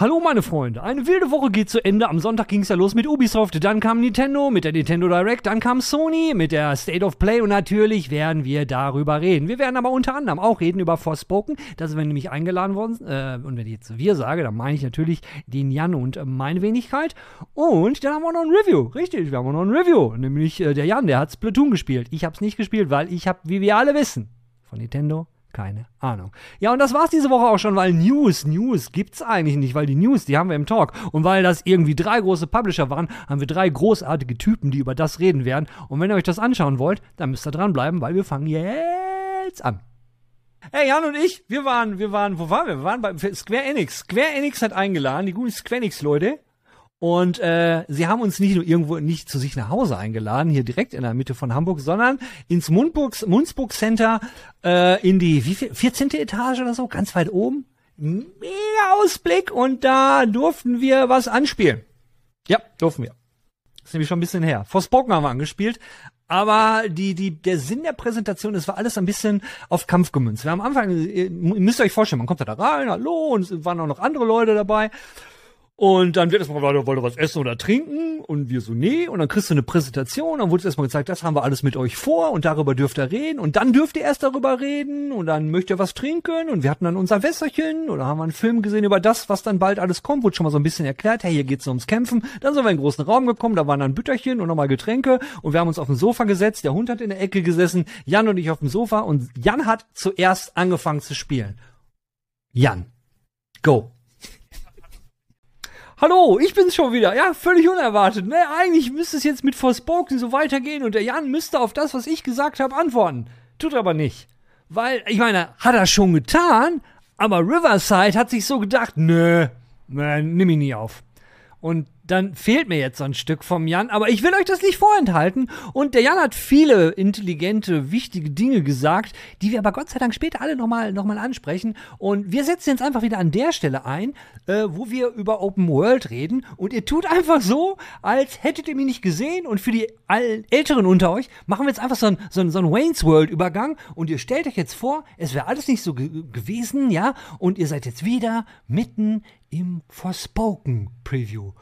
Hallo meine Freunde, eine wilde Woche geht zu Ende. Am Sonntag ging es ja los mit Ubisoft, dann kam Nintendo mit der Nintendo Direct, dann kam Sony mit der State of Play. Und natürlich werden wir darüber reden. Wir werden aber unter anderem auch reden über Forspoken, da sind wir nämlich eingeladen worden äh, und wenn ich jetzt wir sage, dann meine ich natürlich den Jan und äh, meine Wenigkeit. Und dann haben wir noch ein Review, richtig, wir haben noch ein Review, nämlich äh, der Jan, der hat Splatoon gespielt. Ich habe es nicht gespielt, weil ich habe, wie wir alle wissen, von Nintendo keine Ahnung. Ja, und das war's diese Woche auch schon, weil News, News gibt's eigentlich nicht, weil die News, die haben wir im Talk. Und weil das irgendwie drei große Publisher waren, haben wir drei großartige Typen, die über das reden werden. Und wenn ihr euch das anschauen wollt, dann müsst ihr dranbleiben, weil wir fangen jetzt an. Hey, Jan und ich, wir waren, wir waren, wo waren wir? Wir waren bei Square Enix. Square Enix hat eingeladen, die guten Square Enix-Leute. Und äh, sie haben uns nicht nur irgendwo nicht zu sich nach Hause eingeladen, hier direkt in der Mitte von Hamburg, sondern ins Mundburg, Munzburg Center äh, in die wie viel, 14. Etage oder so, ganz weit oben. Mega Ausblick und da durften wir was anspielen. Ja, durften wir. Das ist nämlich schon ein bisschen her. Forspoken haben wir angespielt, aber die, die, der Sinn der Präsentation, es war alles ein bisschen auf Kampf gemünzt. Wir haben am Anfang, ihr müsst euch vorstellen, man kommt da rein, hallo, und es waren auch noch andere Leute dabei. Und dann wird erstmal, wollt ihr was essen oder trinken? Und wir so, nee. Und dann kriegst du eine Präsentation, dann wurde erstmal gezeigt, das haben wir alles mit euch vor und darüber dürft ihr reden. Und dann dürft ihr erst darüber reden und dann möchtet ihr was trinken. Und wir hatten dann unser Wässerchen oder haben einen Film gesehen über das, was dann bald alles kommt. Wurde schon mal so ein bisschen erklärt, hey, hier geht's ums Kämpfen. Dann sind wir in einen großen Raum gekommen, da waren dann Bütterchen und nochmal Getränke. Und wir haben uns auf dem Sofa gesetzt, der Hund hat in der Ecke gesessen, Jan und ich auf dem Sofa. Und Jan hat zuerst angefangen zu spielen. Jan, go. Hallo, ich bin's schon wieder. Ja, völlig unerwartet. Ne? Eigentlich müsste es jetzt mit Forspoken so weitergehen und der Jan müsste auf das, was ich gesagt habe, antworten. Tut aber nicht. Weil, ich meine, hat er schon getan, aber Riverside hat sich so gedacht, nö, nö nimm ihn nie auf. Und dann fehlt mir jetzt so ein Stück vom Jan, aber ich will euch das nicht vorenthalten. Und der Jan hat viele intelligente, wichtige Dinge gesagt, die wir aber Gott sei Dank später alle nochmal noch mal ansprechen. Und wir setzen jetzt einfach wieder an der Stelle ein, äh, wo wir über Open World reden. Und ihr tut einfach so, als hättet ihr mich nicht gesehen. Und für die Älteren unter euch machen wir jetzt einfach so ein, so ein, so ein Wayne's World Übergang. Und ihr stellt euch jetzt vor, es wäre alles nicht so gewesen, ja? Und ihr seid jetzt wieder mitten im Forspoken Preview.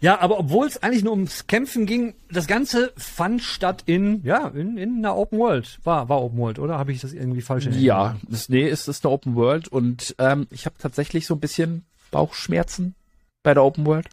Ja, aber obwohl es eigentlich nur ums Kämpfen ging, das Ganze fand statt in, ja, in, in einer Open World. War, war Open World, oder? Habe ich das irgendwie falsch erinnert? Ja, das, nee, es ist eine Open World und ähm, ich habe tatsächlich so ein bisschen Bauchschmerzen bei der Open World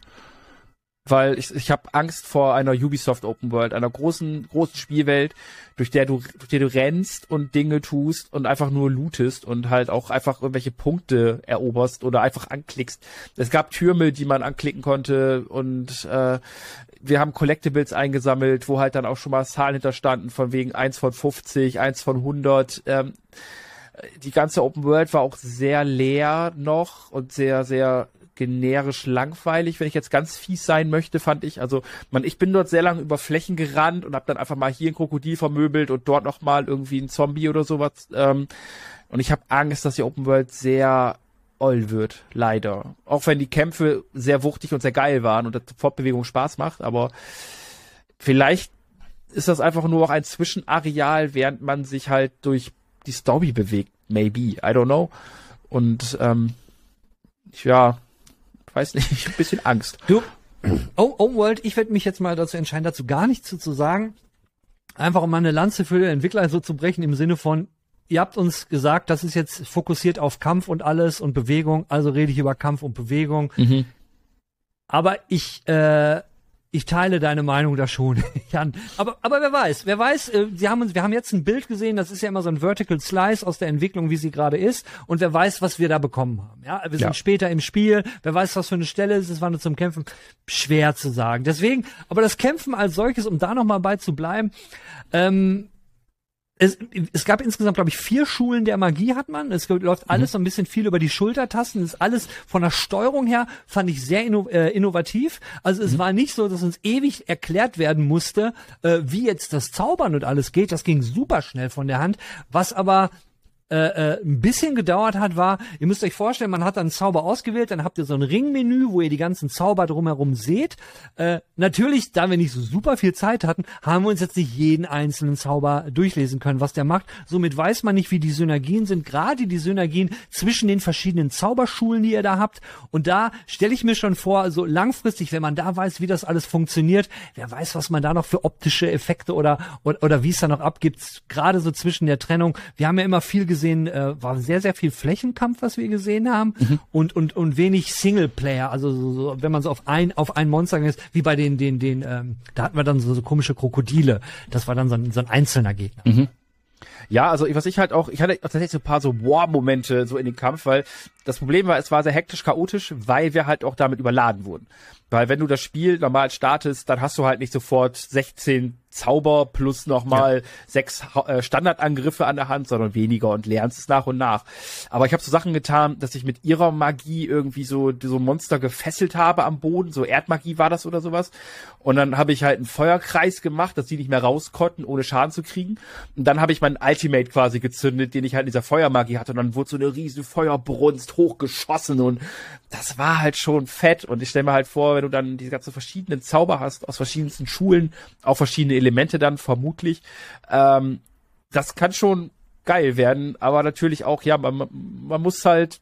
weil ich, ich habe Angst vor einer Ubisoft Open World, einer großen großen Spielwelt, durch der du durch der du rennst und Dinge tust und einfach nur lootest und halt auch einfach irgendwelche Punkte eroberst oder einfach anklickst. Es gab Türme, die man anklicken konnte und äh, wir haben Collectibles eingesammelt, wo halt dann auch schon mal Zahlen hinterstanden von wegen eins von 50, eins von 100. Ähm, die ganze Open World war auch sehr leer noch und sehr, sehr generisch langweilig, wenn ich jetzt ganz fies sein möchte, fand ich. Also, man, ich bin dort sehr lange über Flächen gerannt und habe dann einfach mal hier ein Krokodil vermöbelt und dort noch mal irgendwie ein Zombie oder sowas. Ähm, und ich habe Angst, dass die Open World sehr oll wird, leider. Auch wenn die Kämpfe sehr wuchtig und sehr geil waren und die Fortbewegung Spaß macht, aber vielleicht ist das einfach nur auch ein Zwischenareal, während man sich halt durch die Story bewegt. Maybe, I don't know. Und ähm, ja, weiß nicht, ich hab ein bisschen Angst. Du, oh, oh World, ich werde mich jetzt mal dazu entscheiden, dazu gar nichts zu, zu sagen. Einfach um mal eine Lanze für den Entwickler so zu brechen im Sinne von, ihr habt uns gesagt, das ist jetzt fokussiert auf Kampf und alles und Bewegung, also rede ich über Kampf und Bewegung. Mhm. Aber ich äh, ich teile deine Meinung da schon, Jan. Aber, aber wer weiß, wer weiß, äh, sie haben uns, wir haben jetzt ein Bild gesehen, das ist ja immer so ein Vertical Slice aus der Entwicklung, wie sie gerade ist. Und wer weiß, was wir da bekommen haben. Ja, wir sind ja. später im Spiel. Wer weiß, was für eine Stelle ist, es war nur zum Kämpfen. Schwer zu sagen. Deswegen, aber das Kämpfen als solches, um da nochmal bei zu bleiben, ähm, es, es gab insgesamt, glaube ich, vier Schulen der Magie hat man. Es läuft alles mhm. so ein bisschen viel über die Schultertasten. Es ist alles von der Steuerung her, fand ich sehr inno, äh, innovativ. Also es mhm. war nicht so, dass uns ewig erklärt werden musste, äh, wie jetzt das Zaubern und alles geht. Das ging super schnell von der Hand. Was aber äh, äh, ein bisschen gedauert hat, war, ihr müsst euch vorstellen, man hat dann Zauber ausgewählt, dann habt ihr so ein Ringmenü, wo ihr die ganzen Zauber drumherum seht. Äh, natürlich, da wir nicht so super viel Zeit hatten, haben wir uns jetzt nicht jeden einzelnen Zauber durchlesen können, was der macht. Somit weiß man nicht, wie die Synergien sind, gerade die Synergien zwischen den verschiedenen Zauberschulen, die ihr da habt. Und da stelle ich mir schon vor, so langfristig, wenn man da weiß, wie das alles funktioniert, wer weiß, was man da noch für optische Effekte oder, oder, oder wie es da noch abgibt, gerade so zwischen der Trennung. Wir haben ja immer viel gesehen, äh, war sehr, sehr viel Flächenkampf, was wir gesehen haben mhm. und, und, und wenig Singleplayer, also so, so, wenn man so auf ein, auf ein Monster ist, wie bei den, den, den, ähm, da hatten wir dann so, so komische Krokodile. Das war dann so ein, so ein einzelner Gegner. Mhm. Ja, also was ich halt auch, ich hatte tatsächlich so ein paar so War-Momente so in dem Kampf, weil das Problem war, es war sehr hektisch, chaotisch, weil wir halt auch damit überladen wurden. Weil wenn du das Spiel normal startest, dann hast du halt nicht sofort 16 Zauber plus nochmal ja. sechs äh, Standardangriffe an der Hand, sondern weniger und lernst es nach und nach. Aber ich habe so Sachen getan, dass ich mit ihrer Magie irgendwie so so Monster gefesselt habe am Boden, so Erdmagie war das oder sowas. Und dann habe ich halt einen Feuerkreis gemacht, dass die nicht mehr raus konnten, ohne Schaden zu kriegen. Und dann habe ich meinen Ultimate quasi gezündet, den ich halt in dieser Feuermagie hatte. Und dann wurde so eine riesen Feuerbrunst hochgeschossen und das war halt schon fett. Und ich stelle mir halt vor, wenn du dann diese ganzen verschiedenen Zauber hast aus verschiedensten Schulen, auch verschiedene Elemente dann vermutlich. Ähm, das kann schon geil werden, aber natürlich auch, ja, man, man muss halt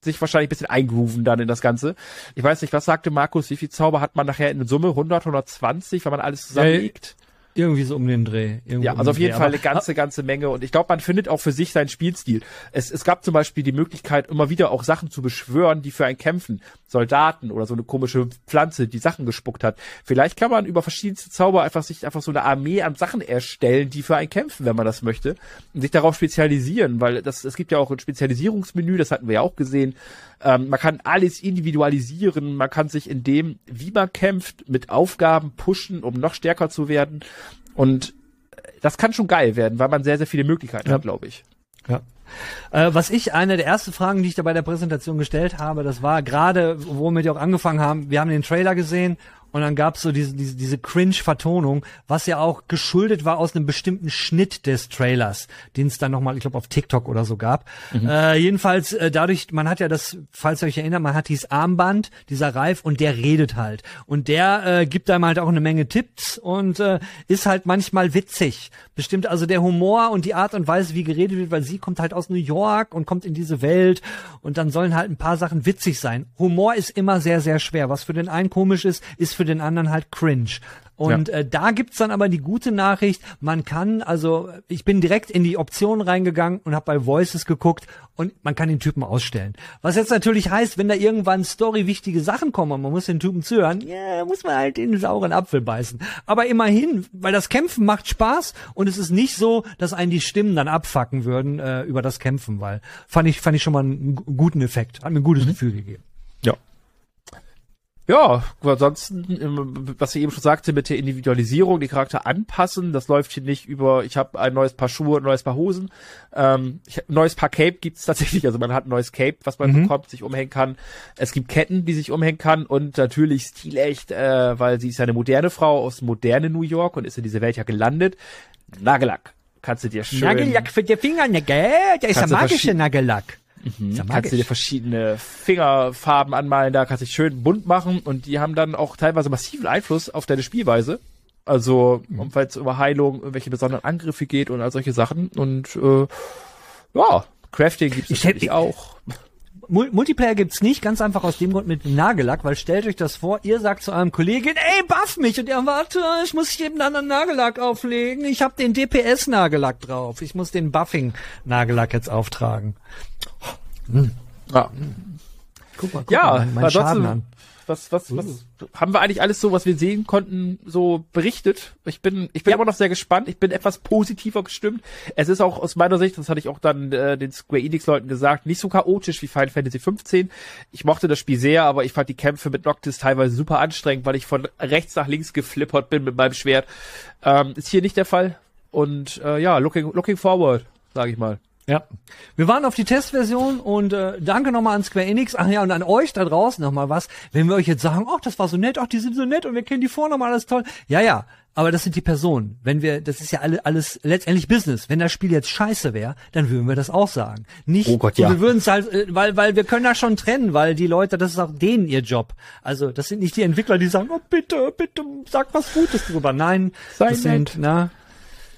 sich wahrscheinlich ein bisschen eingrooven dann in das Ganze. Ich weiß nicht, was sagte Markus, wie viel Zauber hat man nachher in Summe? 100, 120, wenn man alles zusammenlegt? Irgendwie so um den Dreh. ja, also auf jeden Dreh. Fall eine ganze, ganze Menge. Und ich glaube, man findet auch für sich seinen Spielstil. Es, es gab zum Beispiel die Möglichkeit, immer wieder auch Sachen zu beschwören, die für einen kämpfen. Soldaten oder so eine komische Pflanze, die Sachen gespuckt hat. Vielleicht kann man über verschiedenste Zauber einfach sich einfach so eine Armee an Sachen erstellen, die für einen kämpfen, wenn man das möchte. Und sich darauf spezialisieren, weil das, es gibt ja auch ein Spezialisierungsmenü, das hatten wir ja auch gesehen. Ähm, man kann alles individualisieren, man kann sich in dem, wie man kämpft, mit Aufgaben pushen, um noch stärker zu werden. Und das kann schon geil werden, weil man sehr, sehr viele Möglichkeiten ja. hat, glaube ich. Ja. Äh, was ich, eine der ersten Fragen, die ich da bei der Präsentation gestellt habe, das war gerade, womit wir auch angefangen haben, wir haben den Trailer gesehen und dann gab's so diese, diese, diese Cringe-Vertonung, was ja auch geschuldet war aus einem bestimmten Schnitt des Trailers, den es dann nochmal, ich glaube, auf TikTok oder so gab. Mhm. Äh, jedenfalls äh, dadurch, man hat ja das, falls ihr euch erinnert, man hat dieses Armband, dieser Reif und der redet halt. Und der äh, gibt einem halt auch eine Menge Tipps und äh, ist halt manchmal witzig. Bestimmt also der Humor und die Art und Weise, wie geredet wird, weil sie kommt halt aus New York und kommt in diese Welt und dann sollen halt ein paar Sachen witzig sein. Humor ist immer sehr, sehr schwer. Was für den einen komisch ist, ist für für den anderen halt cringe. Und ja. äh, da gibt's dann aber die gute Nachricht, man kann, also ich bin direkt in die Optionen reingegangen und habe bei Voices geguckt und man kann den Typen ausstellen. Was jetzt natürlich heißt, wenn da irgendwann Story wichtige Sachen kommen und man muss den Typen zuhören, ja, muss man halt den sauren Apfel beißen. Aber immerhin, weil das Kämpfen macht Spaß und es ist nicht so, dass einen die Stimmen dann abfacken würden äh, über das Kämpfen, weil fand ich fand ich schon mal einen guten Effekt, hat mir ein gutes mhm. Gefühl gegeben. Ja, ansonsten, was ich eben schon sagte, mit der Individualisierung, die Charakter anpassen, das läuft hier nicht über, ich habe ein neues Paar Schuhe, ein neues Paar Hosen. Ähm, ich, ein neues Paar Cape gibt's tatsächlich, also man hat ein neues Cape, was man mhm. bekommt, sich umhängen kann. Es gibt Ketten, die sich umhängen kann und natürlich stilecht, äh, weil sie ist eine moderne Frau aus moderne New York und ist in diese Welt ja gelandet. Nagellack. Kannst du dir schön... Nagellack für die Fingernägel, der ist ja magische Nagellack. Mhm. Kannst du dir verschiedene Fingerfarben anmalen, da kannst du dich schön bunt machen und die haben dann auch teilweise massiven Einfluss auf deine Spielweise. Also, mhm. weil es über Heilung, irgendwelche besonderen Angriffe geht und all solche Sachen. Und äh, ja, Crafting gibt es natürlich auch. Multiplayer gibt's nicht, ganz einfach aus dem Grund mit Nagellack, weil stellt euch das vor, ihr sagt zu eurem Kollegen, ey, buff mich, und er, warte, ich muss eben einen anderen Nagellack auflegen, ich habe den DPS-Nagellack drauf, ich muss den Buffing-Nagellack jetzt auftragen. Hm. Ja. Guck mal, guck ja, mal, mein Schaden an was, was, was, uh. haben wir eigentlich alles so, was wir sehen konnten, so berichtet? Ich bin, ich bin ja. immer noch sehr gespannt. Ich bin etwas positiver gestimmt. Es ist auch aus meiner Sicht, das hatte ich auch dann äh, den Square Enix Leuten gesagt, nicht so chaotisch wie Final Fantasy 15. Ich mochte das Spiel sehr, aber ich fand die Kämpfe mit Noctis teilweise super anstrengend, weil ich von rechts nach links geflippert bin mit meinem Schwert. Ähm, ist hier nicht der Fall. Und äh, ja, looking, looking forward, sage ich mal. Ja. Wir waren auf die Testversion und äh, danke nochmal an Square Enix. Ach ja, und an euch da draußen nochmal was. Wenn wir euch jetzt sagen, ach, das war so nett, ach, die sind so nett und wir kennen die Vornamen, alles toll. Ja, ja, aber das sind die Personen. Wenn wir, das ist ja alle, alles letztendlich Business. Wenn das Spiel jetzt scheiße wäre, dann würden wir das auch sagen. Nicht, oh Gott, ja. wir würden es halt, äh, weil, weil wir können da schon trennen, weil die Leute, das ist auch denen ihr Job. Also das sind nicht die Entwickler, die sagen, oh bitte, bitte, sag was Gutes drüber. Nein, Sei das nett. sind, na,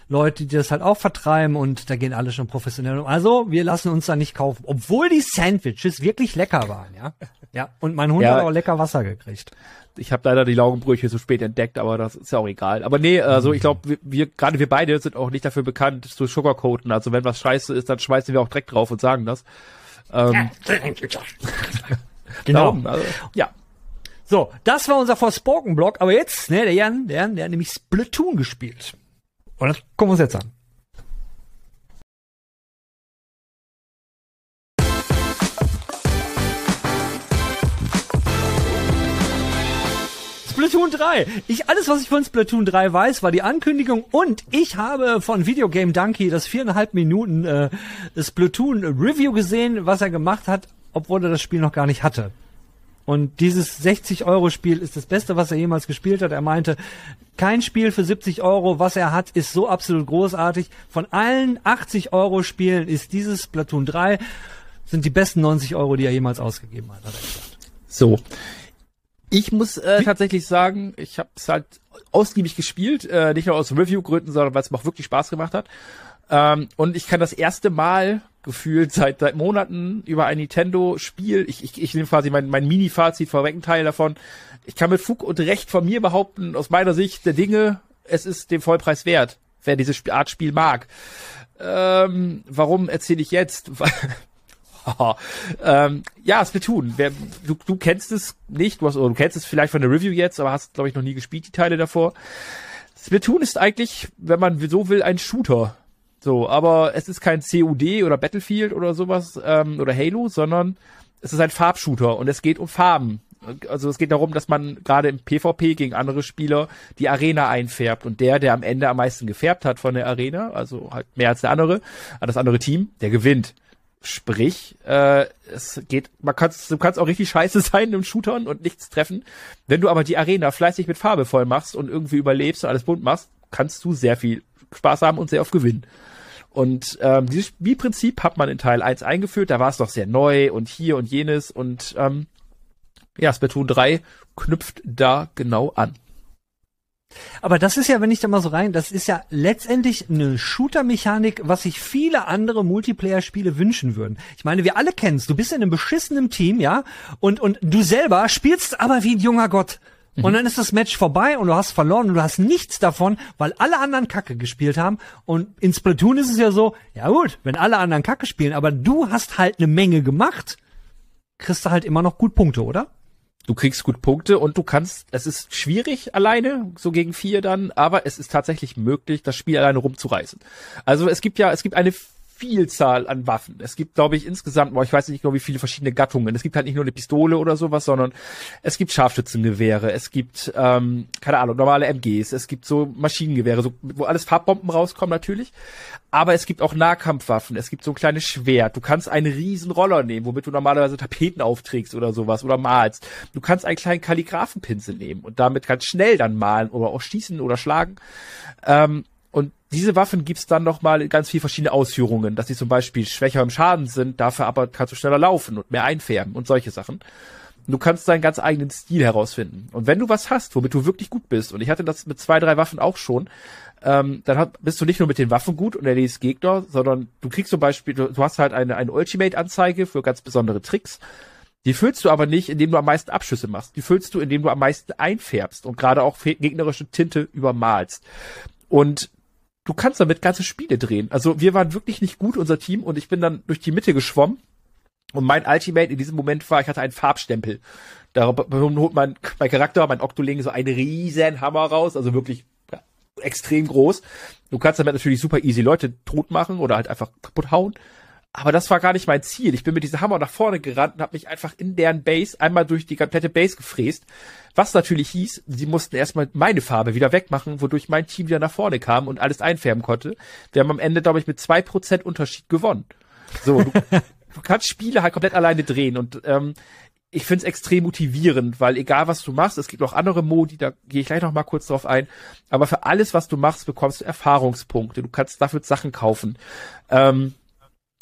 Leute, die das halt auch vertreiben und da gehen alle schon professionell um. Also, wir lassen uns da nicht kaufen, obwohl die Sandwiches wirklich lecker waren, ja. Ja, und mein Hund Ja. hat auch lecker Wasser gekriegt. Ich habe leider die Laugenbrötchen so spät entdeckt, aber das ist ja auch egal. Aber nee, also ich glaube, wir, wir gerade wir beide sind auch nicht dafür bekannt zu sugarcoaten. Also wenn was scheiße ist, dann schmeißen wir auch direkt drauf und sagen das. Ähm, Genau. darum, also, ja. So, das war unser Forspoken-Block, aber jetzt, ne, der Jan, der, Jan, der hat nämlich Splatoon gespielt. Und das gucken wir uns jetzt an. Splatoon 3. Ich, alles, was ich von Splatoon 3 weiß, war die Ankündigung und ich habe von Videogame Donkey das viereinhalb Minuten äh, Splatoon Review gesehen, was er gemacht hat, obwohl er das Spiel noch gar nicht hatte. Und dieses 60-Euro-Spiel ist das Beste, was er jemals gespielt hat. Er meinte, kein Spiel für 70 Euro, was er hat, ist so absolut großartig. Von allen 80-Euro-Spielen ist dieses Splatoon 3 sind die besten 90 Euro, die er jemals ausgegeben hat. hat er. So. Ich muss äh, tatsächlich sagen, ich habe es halt ausgiebig gespielt, äh, nicht nur aus Review-Gründen, sondern weil es mir auch wirklich Spaß gemacht hat. Ähm, und ich kann das erste Mal gefühlt seit seit Monaten über ein Nintendo-Spiel, ich, ich, ich nehme quasi mein, mein Mini-Fazit vorweg einen Teil davon. Ich kann mit Fug und Recht von mir behaupten, aus meiner Sicht der Dinge, es ist dem Vollpreis wert, wer diese Art Spiel mag. Ähm, warum erzähle ich jetzt? Ähm, ja, Splatoon. Wer, du, du kennst es nicht, du, hast, du kennst es vielleicht von der Review jetzt, aber hast, glaube ich, noch nie gespielt, die Teile davor. Splatoon ist eigentlich, wenn man so will, ein Shooter. So, aber es ist kein COD oder Battlefield oder sowas ähm, oder Halo, sondern es ist ein Farbshooter und es geht um Farben. Also es geht darum, dass man gerade im PvP gegen andere Spieler die Arena einfärbt und der, der am Ende am meisten gefärbt hat von der Arena, also halt mehr als der andere, äh, das andere Team, der gewinnt. Sprich, äh, es geht, man kannst, du kannst auch richtig scheiße sein im Shootern und nichts treffen. Wenn du aber die Arena fleißig mit Farbe voll machst und irgendwie überlebst und alles bunt machst, kannst du sehr viel Spaß haben und sehr oft gewinnen. Und ähm, dieses Spielprinzip hat man in Teil 1 eingeführt, da war es doch sehr neu und hier und jenes und ähm, ja, Splatoon 3 knüpft da genau an. Aber das ist ja, wenn ich da mal so rein, das ist ja letztendlich eine Shooter-Mechanik, was sich viele andere Multiplayer-Spiele wünschen würden. Ich meine, wir alle kennen's. Du bist in einem beschissenen Team, ja, und, und du selber spielst aber wie ein junger Gott. Und dann ist das Match vorbei und du hast verloren und du hast nichts davon, weil alle anderen Kacke gespielt haben. Und in Splatoon ist es ja so, ja gut, wenn alle anderen Kacke spielen, aber du hast halt eine Menge gemacht, kriegst du halt immer noch gut Punkte, oder? Du kriegst gut Punkte und du kannst, es ist schwierig alleine, so gegen vier dann, aber es ist tatsächlich möglich, das Spiel alleine rumzureißen. Also es gibt ja, es gibt eine Vielzahl an Waffen. Es gibt, glaube ich, insgesamt, boah, ich weiß nicht genau, wie viele verschiedene Gattungen. Es gibt halt nicht nur eine Pistole oder sowas, sondern es gibt Scharfschützengewehre, es gibt, ähm, keine Ahnung, normale MGs, es gibt so Maschinengewehre, so, wo alles Farbbomben rauskommen natürlich. Aber es gibt auch Nahkampfwaffen, es gibt so ein kleines Schwert. Du kannst einen riesen Roller nehmen, womit du normalerweise Tapeten aufträgst oder sowas oder malst. Du kannst einen kleinen Kalligraphenpinsel nehmen und damit ganz schnell dann malen oder auch schießen oder schlagen. Ähm, diese Waffen gibt's dann nochmal in ganz viel verschiedene Ausführungen, dass sie zum Beispiel schwächer im Schaden sind, dafür aber kannst du schneller laufen und mehr einfärben und solche Sachen. Du kannst deinen ganz eigenen Stil herausfinden. Und wenn du was hast, womit du wirklich gut bist, und ich hatte das mit zwei, drei Waffen auch schon, ähm, dann hat, bist du nicht nur mit den Waffen gut und erledigst Gegner, sondern du kriegst zum Beispiel, du, du hast halt eine, eine Ultimate-Anzeige für ganz besondere Tricks. Die füllst du aber nicht, indem du am meisten Abschüsse machst. Die füllst du, indem du am meisten einfärbst und gerade auch gegnerische Tinte übermalst. Und du kannst damit ganze Spiele drehen. Also wir waren wirklich nicht gut, unser Team, und ich bin dann durch die Mitte geschwommen. Und mein Ultimate in diesem Moment war, ich hatte einen Farbstempel. Darum holt mein, mein Charakter, mein Octoling, so einen riesen Hammer raus, also wirklich ja, extrem groß. Du kannst damit natürlich super easy Leute tot machen oder halt einfach kaputt hauen. Aber das war gar nicht mein Ziel. Ich bin mit diesem Hammer nach vorne gerannt und habe mich einfach in deren Base einmal durch die komplette Base gefräst. Was natürlich hieß, sie mussten erstmal meine Farbe wieder wegmachen, wodurch mein Team wieder nach vorne kam und alles einfärben konnte. Wir haben am Ende, glaube ich, mit zwei Prozent Unterschied gewonnen. So, du, du kannst Spiele halt komplett alleine drehen und ähm, ich finde es extrem motivierend, weil egal was du machst, es gibt noch andere Modi, da gehe ich gleich noch mal kurz drauf ein, aber für alles, was du machst, bekommst du Erfahrungspunkte. Du kannst dafür Sachen kaufen. Ähm,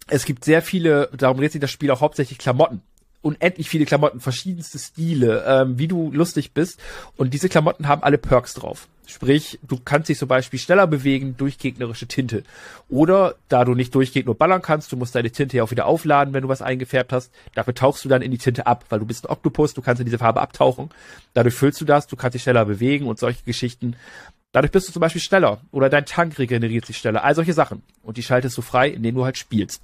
es gibt sehr viele, darum dreht sich das Spiel auch hauptsächlich Klamotten. Unendlich viele Klamotten, verschiedenste Stile, ähm, wie du lustig bist. Und diese Klamotten haben alle Perks drauf. Sprich, du kannst dich zum Beispiel schneller bewegen durch gegnerische Tinte. Oder da du nicht durchgehend nur ballern kannst, du musst deine Tinte ja auch wieder aufladen, wenn du was eingefärbt hast. Dafür tauchst du dann in die Tinte ab, weil du bist ein Oktopus, du kannst in diese Farbe abtauchen. Dadurch füllst du das, du kannst dich schneller bewegen und solche Geschichten. Dadurch bist du zum Beispiel schneller oder dein Tank regeneriert sich schneller. All solche Sachen. Und die schaltest du frei, indem du halt spielst.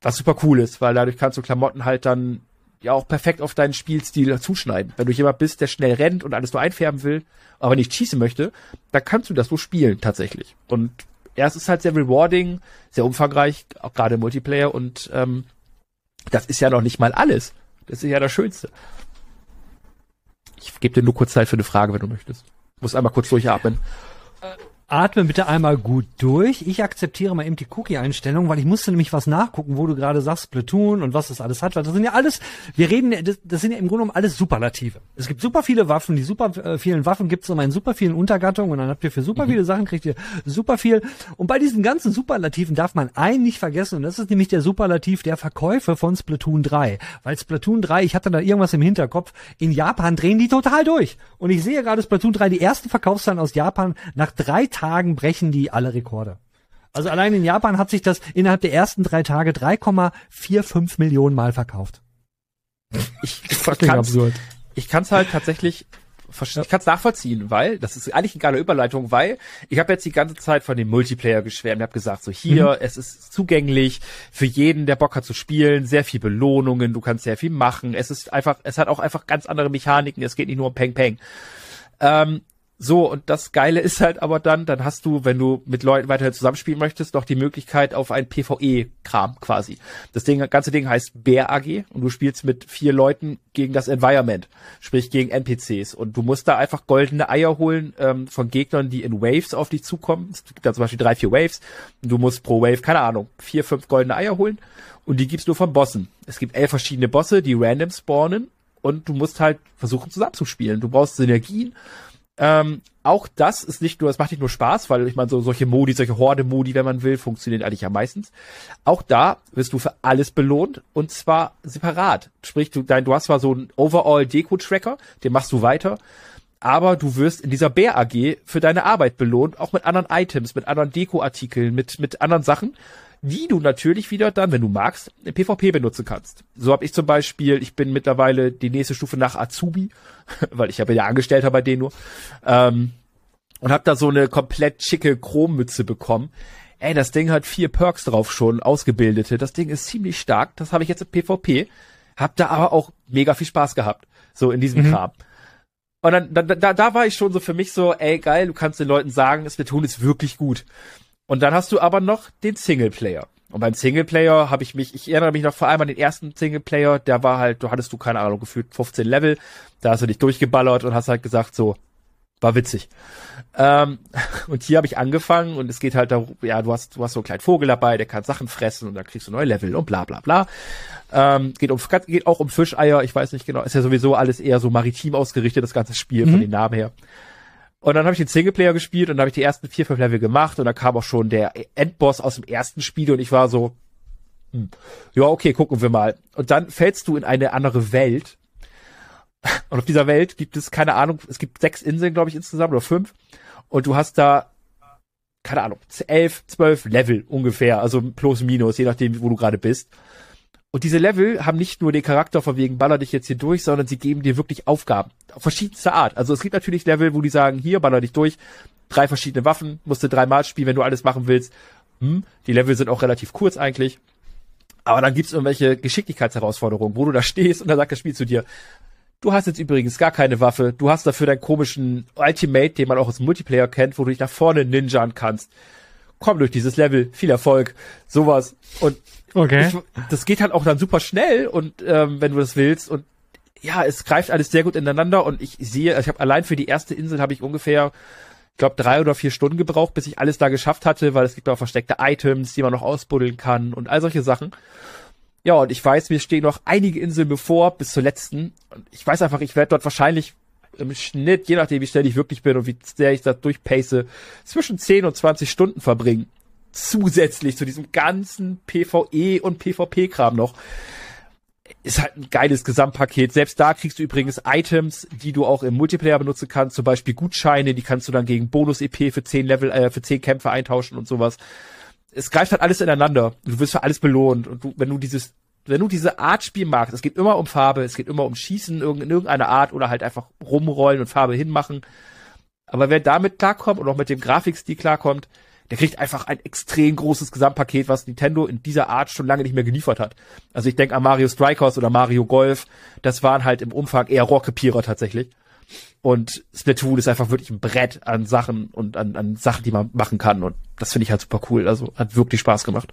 Was super cool ist, weil dadurch kannst du Klamotten halt dann ja auch perfekt auf deinen Spielstil zuschneiden. Wenn du jemand bist, der schnell rennt und alles nur einfärben will, aber nicht schießen möchte, dann kannst du das so spielen tatsächlich. Und ja, es ist halt sehr rewarding, sehr umfangreich, auch gerade im Multiplayer und ähm, das ist ja noch nicht mal alles. Das ist ja das Schönste. Ich gebe dir nur kurz Zeit für eine Frage, wenn du möchtest. Muss einmal kurz durchatmen. Atme bitte einmal gut durch. Ich akzeptiere mal eben die Cookie-Einstellung, weil ich musste nämlich was nachgucken, wo du gerade sagst, Platoon und was das alles hat. Weil das sind ja alles, wir reden, das, das sind ja im Grunde genommen alles Superlative. Es gibt super viele Waffen, die super äh, vielen Waffen gibt es immer in super vielen Untergattungen und dann habt ihr für super mhm. viele Sachen kriegt ihr super viel. Und bei diesen ganzen Superlativen darf man einen nicht vergessen und das ist nämlich der Superlativ der Verkäufe von Splatoon 3. Weil Splatoon 3, ich hatte da irgendwas im Hinterkopf, in Japan drehen die total durch. Und ich sehe gerade Splatoon 3, die ersten Verkaufszahlen aus Japan nach drei Tagen brechen die alle Rekorde. Also allein in Japan hat sich das innerhalb der ersten drei Tage 3,45 Millionen Mal verkauft. Ich, ich kann's, ich kann's halt tatsächlich ich kann es nachvollziehen, weil das ist eigentlich eine geile Überleitung, weil ich habe jetzt die ganze Zeit von dem Multiplayer geschwärmt. Ich habe gesagt, so hier, mhm. es ist zugänglich für jeden, der Bock hat zu spielen, sehr viel Belohnungen, du kannst sehr viel machen. Es ist einfach, es hat auch einfach ganz andere Mechaniken. Es geht nicht nur um Peng Peng. Ähm, so, und das Geile ist halt aber dann, dann hast du, wenn du mit Leuten weiterhin zusammenspielen möchtest, noch die Möglichkeit auf ein PvE-Kram quasi. Das Ding, ganze Ding heißt Bär AG und du spielst mit vier Leuten gegen das Environment, sprich gegen NPCs. Und du musst da einfach goldene Eier holen ähm, von Gegnern, die in Waves auf dich zukommen. Es gibt da zum Beispiel drei, vier Waves. Und du musst pro Wave, keine Ahnung, vier, fünf goldene Eier holen. Und die gibst du von Bossen. Es gibt elf verschiedene Bosse, die random spawnen. Und du musst halt versuchen zusammenzuspielen. Du brauchst Synergien ähm, auch das ist nicht nur, es macht nicht nur Spaß, weil ich meine, so solche Modi, solche Horde-Modi, wenn man will, funktionieren eigentlich ja meistens. Auch da wirst du für alles belohnt und zwar separat. Sprich, du, dein, du hast zwar so einen Overall-Deko-Tracker, den machst du weiter, aber du wirst in dieser Bär AG für deine Arbeit belohnt, auch mit anderen Items, mit anderen Deko-Artikeln, mit, mit anderen Sachen, die du natürlich wieder dann, wenn du magst, im PvP benutzen kannst. So habe ich zum Beispiel, ich bin mittlerweile die nächste Stufe nach Azubi, weil ich habe ja Angestellter bei denen nur, ähm, und habe da so eine komplett schicke Chrommütze bekommen. Ey, das Ding hat vier Perks drauf schon, ausgebildete. Das Ding ist ziemlich stark. Das habe ich jetzt im PvP. Hab da aber auch mega viel Spaß gehabt. So in diesem mhm. Kram. Und dann, da, da, da war ich schon so für mich so, ey, geil, du kannst den Leuten sagen, das tun ist wirklich gut. Und dann hast du aber noch den Singleplayer. Und beim Singleplayer habe ich mich, ich erinnere mich noch vor allem an den ersten Singleplayer, der war halt, du hattest du keine Ahnung, gefühlt 15 Level, da hast du dich durchgeballert und hast halt gesagt, so, war witzig. Ähm, und hier habe ich angefangen und es geht halt darum, ja, du hast, du hast so einen kleinen Vogel dabei, der kann Sachen fressen und dann kriegst du neue Level und bla bla bla. Ähm, geht, um, geht auch um Fischeier, ich weiß nicht genau, ist ja sowieso alles eher so maritim ausgerichtet, das ganze Spiel mhm. von den Namen her. Und dann habe ich den Singleplayer gespielt und dann habe ich die ersten vier, fünf Level gemacht und dann kam auch schon der Endboss aus dem ersten Spiel und ich war so, hm, ja, okay, gucken wir mal. Und dann fällst du in eine andere Welt. Und auf dieser Welt gibt es, keine Ahnung, es gibt sechs Inseln, glaube ich, insgesamt oder fünf. Und du hast da, keine Ahnung, elf, zwölf Level ungefähr, also plus minus, je nachdem, wo du gerade bist. Und diese Level haben nicht nur den Charakter von wegen baller dich jetzt hier durch, sondern sie geben dir wirklich Aufgaben. Auf verschiedenste Art. Also es gibt natürlich Level, wo die sagen, hier, baller dich durch, drei verschiedene Waffen, musst du dreimal spielen, wenn du alles machen willst. Hm, die Level sind auch relativ kurz eigentlich. Aber dann gibt's irgendwelche Geschicklichkeitsherausforderungen, wo du da stehst und dann sagt das Spiel zu dir, du hast jetzt übrigens gar keine Waffe, du hast dafür deinen komischen Ultimate, den man auch aus Multiplayer kennt, wo du dich nach vorne ninjan kannst. Komm durch dieses Level, viel Erfolg, sowas. Und Okay. Ich, das geht halt auch dann super schnell und ähm, wenn du das willst und ja, es greift alles sehr gut ineinander und ich sehe, ich habe allein für die erste Insel habe ich ungefähr, ich glaube drei oder vier Stunden gebraucht, bis ich alles da geschafft hatte, weil es gibt auch versteckte Items, die man noch ausbuddeln kann und all solche Sachen. Ja, und ich weiß, mir stehen noch einige Inseln bevor, bis zur letzten. Und ich weiß einfach, ich werde dort wahrscheinlich im Schnitt, je nachdem wie schnell ich wirklich bin und wie sehr ich da durchpace, zwischen 10 und 20 Stunden verbringen. Zusätzlich zu diesem ganzen PvE und PvP-Kram noch. Ist halt ein geiles Gesamtpaket. Selbst da kriegst du übrigens Items, die du auch im Multiplayer benutzen kannst. Zum Beispiel Gutscheine, die kannst du dann gegen Bonus-EP für 10 Level, äh, für 10 Kämpfe eintauschen und sowas. Es greift halt alles ineinander. Du wirst für alles belohnt. Und du, wenn du dieses wenn du diese Art Spiel magst, es geht immer um Farbe, es geht immer um Schießen in irgendeiner Art oder halt einfach rumrollen und Farbe hinmachen. Aber wer damit klarkommt und auch mit dem Grafikstil klarkommt, der kriegt einfach ein extrem großes Gesamtpaket, was Nintendo in dieser Art schon lange nicht mehr geliefert hat. Also ich denke an Mario Strikers oder Mario Golf, das waren halt im Umfang eher Rohrkrepierer tatsächlich. Und Splatoon ist einfach wirklich ein Brett an Sachen und an, an Sachen, die man machen kann. Und das finde ich halt super cool. Also hat wirklich Spaß gemacht.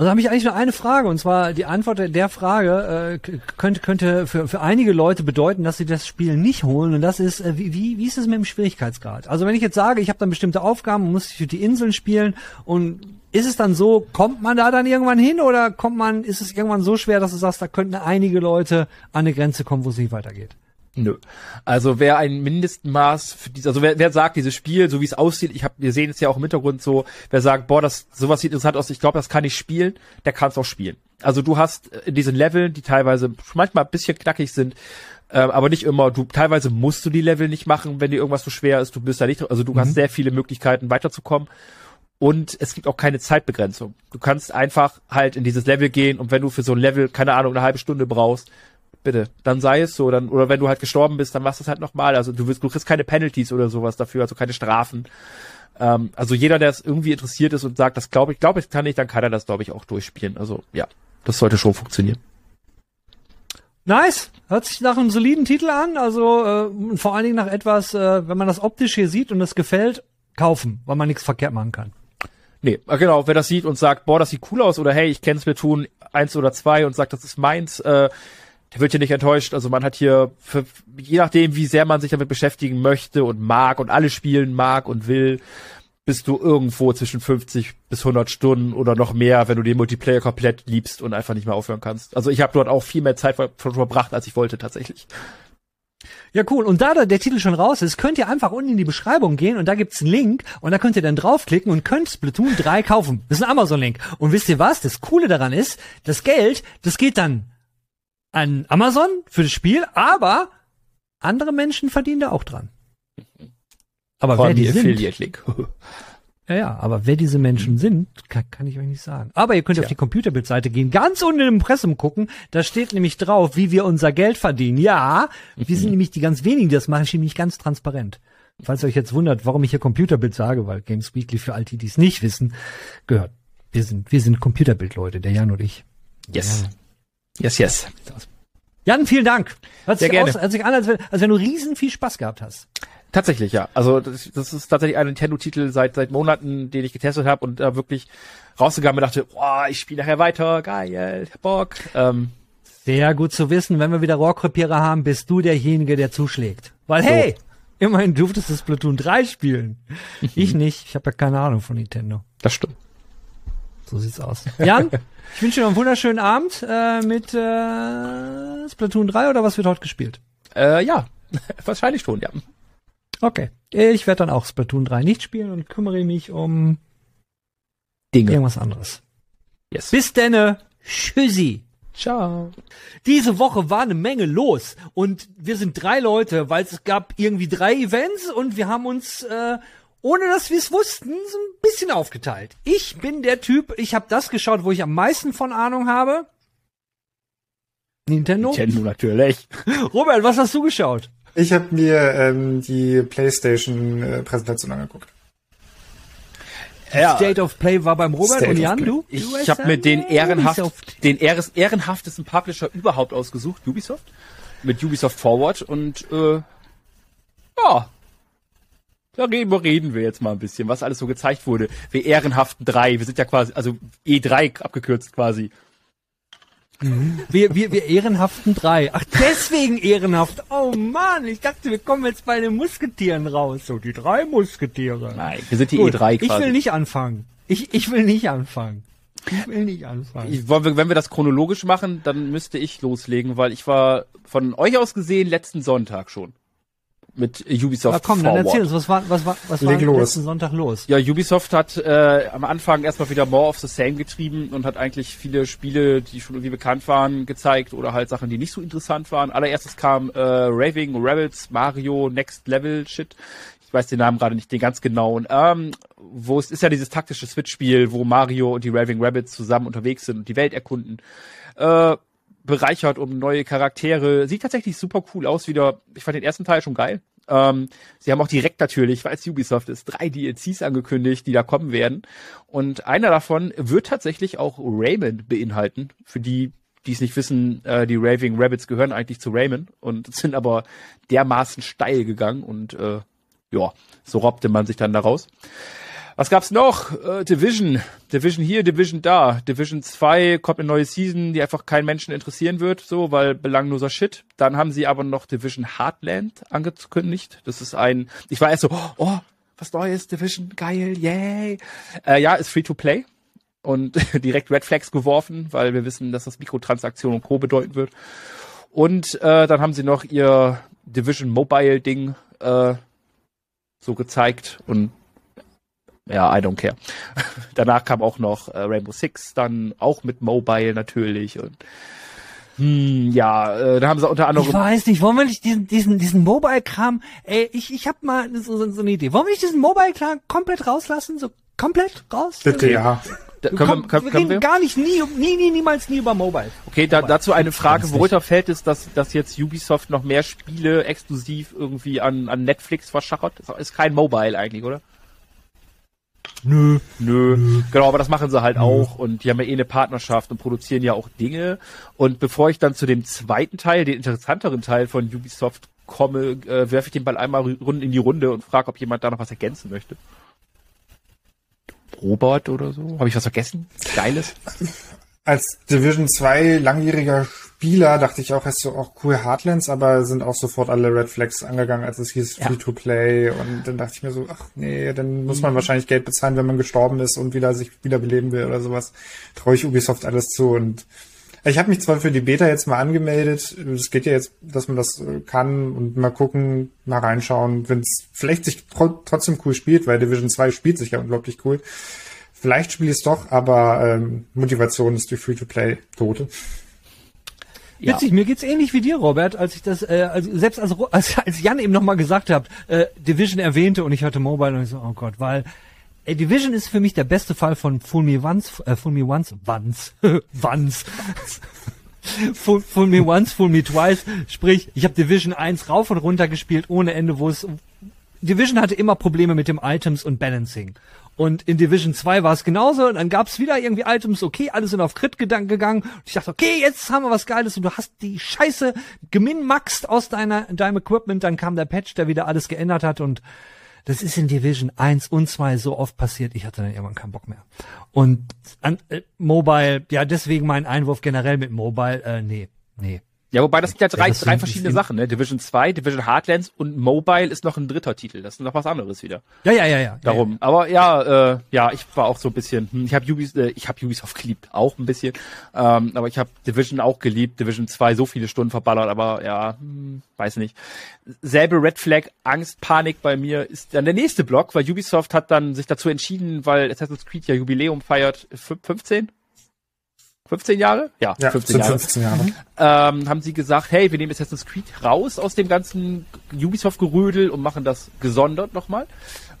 Also habe ich eigentlich nur eine Frage und zwar die Antwort der Frage äh, könnte könnte für, für einige Leute bedeuten, dass sie das Spiel nicht holen und das ist äh, wie, wie ist es mit dem Schwierigkeitsgrad? Also wenn ich jetzt sage, ich habe dann bestimmte Aufgaben und muss ich für die Inseln spielen und ist es dann so, kommt man da dann irgendwann hin oder kommt man ist es irgendwann so schwer, dass du sagst, da könnten einige Leute an eine Grenze kommen, wo es nicht weitergeht? Nö. Also wer ein Mindestmaß für dieses, also wer, wer sagt, dieses Spiel, so wie es aussieht, ich habe, wir sehen es ja auch im Hintergrund so, wer sagt, boah, das sowas sieht interessant aus, ich glaube, das kann ich spielen, der kann es auch spielen. Also du hast in diesen Leveln, die teilweise manchmal ein bisschen knackig sind, äh, aber nicht immer. Du teilweise musst du die Level nicht machen, wenn dir irgendwas zu so schwer ist. Du bist da nicht, also du mhm. hast sehr viele Möglichkeiten weiterzukommen. Und es gibt auch keine Zeitbegrenzung. Du kannst einfach halt in dieses Level gehen und wenn du für so ein Level, keine Ahnung, eine halbe Stunde brauchst, bitte, dann sei es so, dann, oder wenn du halt gestorben bist, dann machst du es halt nochmal. Also du wirst, du kriegst keine Penalties oder sowas dafür, also keine Strafen. Ähm, also jeder, der es irgendwie interessiert ist und sagt, das glaube ich, glaube ich, kann ich, dann kann er das, glaube ich, auch durchspielen. Also ja, das sollte schon funktionieren. Nice, hört sich nach einem soliden Titel an, also äh, vor allen Dingen nach etwas, äh, wenn man das optisch hier sieht und es gefällt, kaufen, weil man nichts verkehrt machen kann. Nee, äh, genau, wer das sieht und sagt, boah, das sieht cool aus oder hey, ich kenne Splatoon eins oder zwei und sagt, das ist meins, äh, der wird hier nicht enttäuscht. Also man hat hier, für, je nachdem, wie sehr man sich damit beschäftigen möchte und mag und alle spielen mag und will, bist du irgendwo zwischen 50 bis 100 Stunden oder noch mehr, wenn du den Multiplayer komplett liebst und einfach nicht mehr aufhören kannst. Also ich habe dort auch viel mehr Zeit ver verbracht, als ich wollte tatsächlich. Ja, cool. Und da der Titel schon raus ist, könnt ihr einfach unten in die Beschreibung gehen und da gibt's einen Link und da könnt ihr dann draufklicken und könnt Splatoon 3 kaufen. Das ist ein Amazon-Link. Und wisst ihr was? Das Coole daran ist, das Geld, das geht dann an Amazon für das Spiel, aber andere Menschen verdienen da auch dran. Aber Vor wer die, sind, ja, ja, aber wer diese Menschen sind, kann, kann ich euch nicht sagen. Aber ihr könnt Tja. auf die Computerbildseite gehen, ganz unten im Impressum gucken, da steht nämlich drauf, wie wir unser Geld verdienen. Ja, wir sind nämlich die ganz wenigen, die das machen, nämlich ganz transparent. Falls ihr euch jetzt wundert, warum ich hier Computerbild sage, weil Games Weekly für all die, die es nicht wissen, gehört. Wir sind, wir sind Computerbild-Leute, der Jan und ich. Yes. Ja. Yes, yes. Jan, vielen Dank. Hört Sehr sich gerne. Aus, hört sich an, als wenn, als wenn du riesen viel Spaß gehabt hast. Tatsächlich, ja. Also das, das ist tatsächlich ein Nintendo-Titel seit seit Monaten, den ich getestet habe und da wirklich rausgegangen und dachte, boah, ich spiele nachher weiter, geil, Bock. Ähm, Sehr gut zu wissen, wenn wir wieder Rohrkrepierer haben, bist du derjenige, der zuschlägt. Weil so. hey, immerhin durftest du Splatoon 3 spielen. ich nicht, ich habe ja keine Ahnung von Nintendo. Das stimmt. So sieht's aus. Jan, ich wünsche dir noch einen wunderschönen Abend äh, mit äh, Splatoon 3 oder was wird heute gespielt? Äh, ja, wahrscheinlich schon, ja. Okay. Ich werde dann auch Splatoon 3 nicht spielen und kümmere mich um Dinge. Irgendwas anderes. Yes. Bis denne. Tschüssi. Ciao. Diese Woche war eine Menge los und wir sind drei Leute, weil es gab irgendwie drei Events und wir haben uns äh, ohne dass wir es wussten, so ein bisschen aufgeteilt. Ich bin der Typ, ich habe das geschaut, wo ich am meisten von Ahnung habe. Nintendo? Nintendo natürlich. Robert, was hast du geschaut? Ich habe mir ähm, die PlayStation-Präsentation angeguckt. Ja. State of Play war beim Robert State und Jan, du? Ich habe mir den, ehrenhaft, den ehrenhaftesten Publisher überhaupt ausgesucht, Ubisoft. Mit Ubisoft Forward und äh, ja, Darüber reden wir jetzt mal ein bisschen, was alles so gezeigt wurde. Wir ehrenhaften drei. Wir sind ja quasi, also E3 abgekürzt quasi. Wir, wir, wir ehrenhaften drei. Ach, deswegen ehrenhaft. Oh Mann, ich dachte, wir kommen jetzt bei den Musketieren raus. So, die drei Musketiere. Nein, wir sind die Gut, E3 quasi. Ich will nicht anfangen. Ich, ich will nicht anfangen. Ich will nicht anfangen. Ich, wenn wir das chronologisch machen, dann müsste ich loslegen, weil ich war von euch aus gesehen letzten Sonntag schon mit Ubisoft Na komm, dann Forward. erzähl uns, was war, was war, was war los. letzten Sonntag los? Ja, Ubisoft hat äh, am Anfang erstmal wieder More of the Same getrieben und hat eigentlich viele Spiele, die schon irgendwie bekannt waren, gezeigt oder halt Sachen, die nicht so interessant waren. Allererstes kam äh, Raving Rebels, Mario, Next Level Shit. Ich weiß den Namen gerade nicht den ganz genauen. Ähm, wo es ist ja dieses taktische Switch-Spiel, wo Mario und die Raving Rabbits zusammen unterwegs sind und die Welt erkunden. Äh, bereichert um neue Charaktere. Sieht tatsächlich super cool aus wieder. Ich fand den ersten Teil schon geil. Ähm, sie haben auch direkt natürlich, weil es Ubisoft ist, drei DLCs angekündigt, die da kommen werden. Und einer davon wird tatsächlich auch Rayman beinhalten. Für die, die es nicht wissen, äh, die Raving Rabbits gehören eigentlich zu Rayman und sind aber dermaßen steil gegangen und äh, ja, so robbte man sich dann daraus. Was gab's noch? Äh, Division. Division hier, Division da. Division 2 kommt eine neue Season, die einfach keinen Menschen interessieren wird, so, weil belangloser Shit. Dann haben sie aber noch Division Heartland angekündigt. Das ist ein, ich war erst so, oh, was Neues, Division, geil, yay. Äh, ja, ist free to play. Und direkt Red Flags geworfen, weil wir wissen, dass das Mikrotransaktion und Co. bedeuten wird. Und äh, dann haben sie noch ihr Division Mobile Ding äh, so gezeigt und ja, I don't care. Danach kam auch noch äh, Rainbow Six, dann auch mit Mobile natürlich und hm, ja, äh, da haben sie unter Ich anderem weiß nicht, wollen wir nicht diesen, diesen, diesen Mobile-Kram, ey, ich, ich hab mal so, so, so eine Idee. Wollen wir nicht diesen Mobile-Kram komplett rauslassen? So komplett raus? Bitte, ja. da, Wir, können kommen, wir, können, wir können reden wir? gar nicht, nie, nie, nie, niemals nie über Mobile. Okay, da, dazu eine Frage, worunter fällt es, dass, dass jetzt Ubisoft noch mehr Spiele exklusiv irgendwie an, an Netflix verschachert? Das ist kein Mobile eigentlich, oder? Nö. Nö, genau, aber das machen sie halt auch und die haben ja eh eine Partnerschaft und produzieren ja auch Dinge. Und bevor ich dann zu dem zweiten Teil, den interessanteren Teil von Ubisoft komme, äh, werfe ich den Ball einmal in die Runde und frage, ob jemand da noch was ergänzen möchte. Robert oder so? Habe ich was vergessen? Geiles? Als Division 2 langjähriger Spieler dachte ich auch erst so, auch cool Heartlands, aber sind auch sofort alle Red Flags angegangen, als es hieß Free to Play. Und dann dachte ich mir so, ach nee, dann muss man wahrscheinlich Geld bezahlen, wenn man gestorben ist und wieder sich wiederbeleben will oder sowas. Traue ich Ubisoft alles zu. Und ich habe mich zwar für die Beta jetzt mal angemeldet. Es geht ja jetzt, dass man das äh, kann und mal gucken, mal reinschauen, wenn es vielleicht sich tro trotzdem cool spielt, weil Division 2 spielt sich ja unglaublich cool. Vielleicht spiele ich es doch, aber ähm, Motivation ist durch Free-to-Play Tote. Ja. Witzig, mir geht's ähnlich wie dir, Robert, als ich das, äh, also selbst als, als, als Jan eben nochmal gesagt hat, äh, Division erwähnte und ich hörte Mobile und ich so, oh Gott, weil äh, Division ist für mich der beste Fall von Fool Me Once, äh, Fool Me Once, Once, Once. Fool, fool Me Once, Fool Me Twice. Sprich, ich habe Division 1 rauf und runter gespielt ohne Ende, wo es Division hatte immer Probleme mit dem Items und Balancing. Und in Division 2 war es genauso. Und dann gab's wieder irgendwie Items, okay, alle sind auf Crit gedanken gegangen. Und ich dachte, okay, jetzt haben wir was Geiles und du hast die Scheiße geminmaxt aus deiner, deinem Equipment. Dann kam der Patch, der wieder alles geändert hat und das ist in Division 1 und 2 so oft passiert, ich hatte dann irgendwann keinen Bock mehr. Und an, äh, Mobile, ja, deswegen mein Einwurf generell mit Mobile, äh, nee, nee. Ja, wobei das sind ja drei, das drei verschiedene Sachen, ne? Division 2, Division Heartlands und Mobile ist noch ein dritter Titel. Das ist noch was anderes wieder. Ja, ja, ja, ja. Darum. Aber ja, äh, ja, ich war auch so ein bisschen, hm, ich habe Ubis, äh, ich habe Ubisoft geliebt, auch ein bisschen. Ähm, aber ich habe Division auch geliebt, Division 2 so viele Stunden verballert, aber ja, hm, weiß nicht. Selbe Red Flag, Angst, Panik bei mir ist dann der nächste Block, weil Ubisoft hat dann sich dazu entschieden, weil Assassin's Creed ja Jubiläum feiert, fün- 15? 15 Jahre? Ja, Ja, 15 sind Jahre. 15 Jahre. ähm, haben sie gesagt, hey, wir nehmen Assassin's Creed raus aus dem ganzen Ubisoft-Gerödel und machen das gesondert nochmal.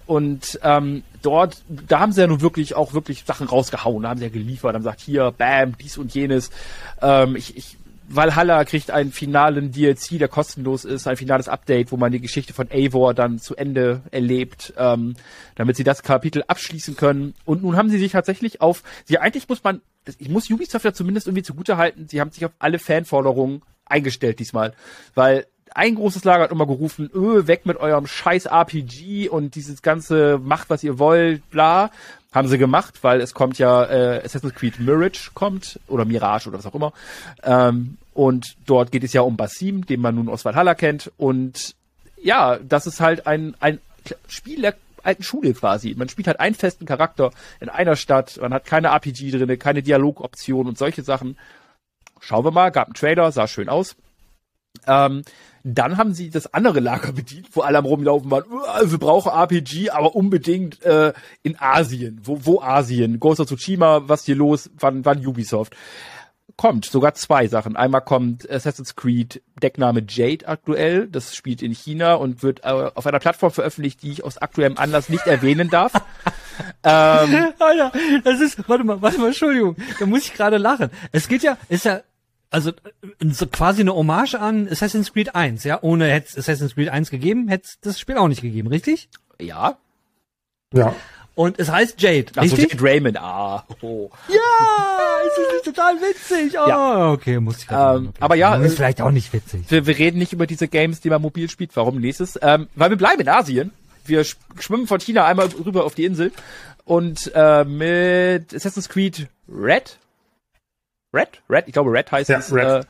Und ähm, dort, da haben sie ja nun wirklich auch wirklich Sachen rausgehauen, da haben sie ja geliefert, haben gesagt, hier, bam, dies und jenes. Ähm, ich, ich, Valhalla kriegt einen finalen DLC, der kostenlos ist, ein finales Update, wo man die Geschichte von Eivor dann zu Ende erlebt, ähm, damit sie das Kapitel abschließen können. Und nun haben sie sich tatsächlich auf, sie eigentlich muss man, ich muss Ubisoft ja zumindest irgendwie zugute halten, sie haben sich auf alle Fanforderungen eingestellt diesmal, weil ein großes Lager hat immer gerufen, öh, weg mit eurem scheiß RPG und dieses ganze macht, was ihr wollt, bla. Haben sie gemacht, weil es kommt ja, äh, Assassin's Creed Mirage kommt, oder Mirage oder was auch immer. Ähm, und dort geht es ja um Basim, den man nun aus Valhalla kennt. Und ja, das ist halt ein, ein Spiel der alten Schule quasi. Man spielt halt einen festen Charakter in einer Stadt, man hat keine RPG drinne, keine Dialogoption und solche Sachen. Schauen wir mal, gab einen Trailer, sah schön aus. Ähm, dann haben sie das andere Lager bedient, wo alle am rumlaufen waren. Wir brauchen RPG, aber unbedingt äh, in Asien. Wo, wo Asien? Ghost of Tsushima, was hier los? Wann, wann Ubisoft? Kommt sogar zwei Sachen. Einmal kommt Assassin's Creed Deckname Jade aktuell. Das spielt in China und wird äh, auf einer Plattform veröffentlicht, die ich aus aktuellem Anlass nicht erwähnen darf. ähm, Alter, das ist, warte mal, warte mal, Entschuldigung, da muss ich gerade lachen. Es geht ja, ist ja also so quasi eine Hommage an Assassin's Creed 1, ja? Ohne hätte es Assassin's Creed 1 gegeben, hätte es das Spiel auch nicht gegeben, richtig? Ja. Ja. Und es heißt Jade, Ach so, richtig? Jade Raymond, ah. Oh. Ja, es ist total witzig. Oh, Ja. okay, muss ich Ähm, aber ja, ist äh, vielleicht auch nicht witzig. Wir, wir reden nicht über diese Games, die man mobil spielt. Warum nächstes? Ähm, weil wir bleiben in Asien. Wir sch schwimmen von China einmal rüber auf die Insel und äh, mit Assassin's Creed Red, Red, Red, ich glaube Red heißt Ja, es, Red. Äh,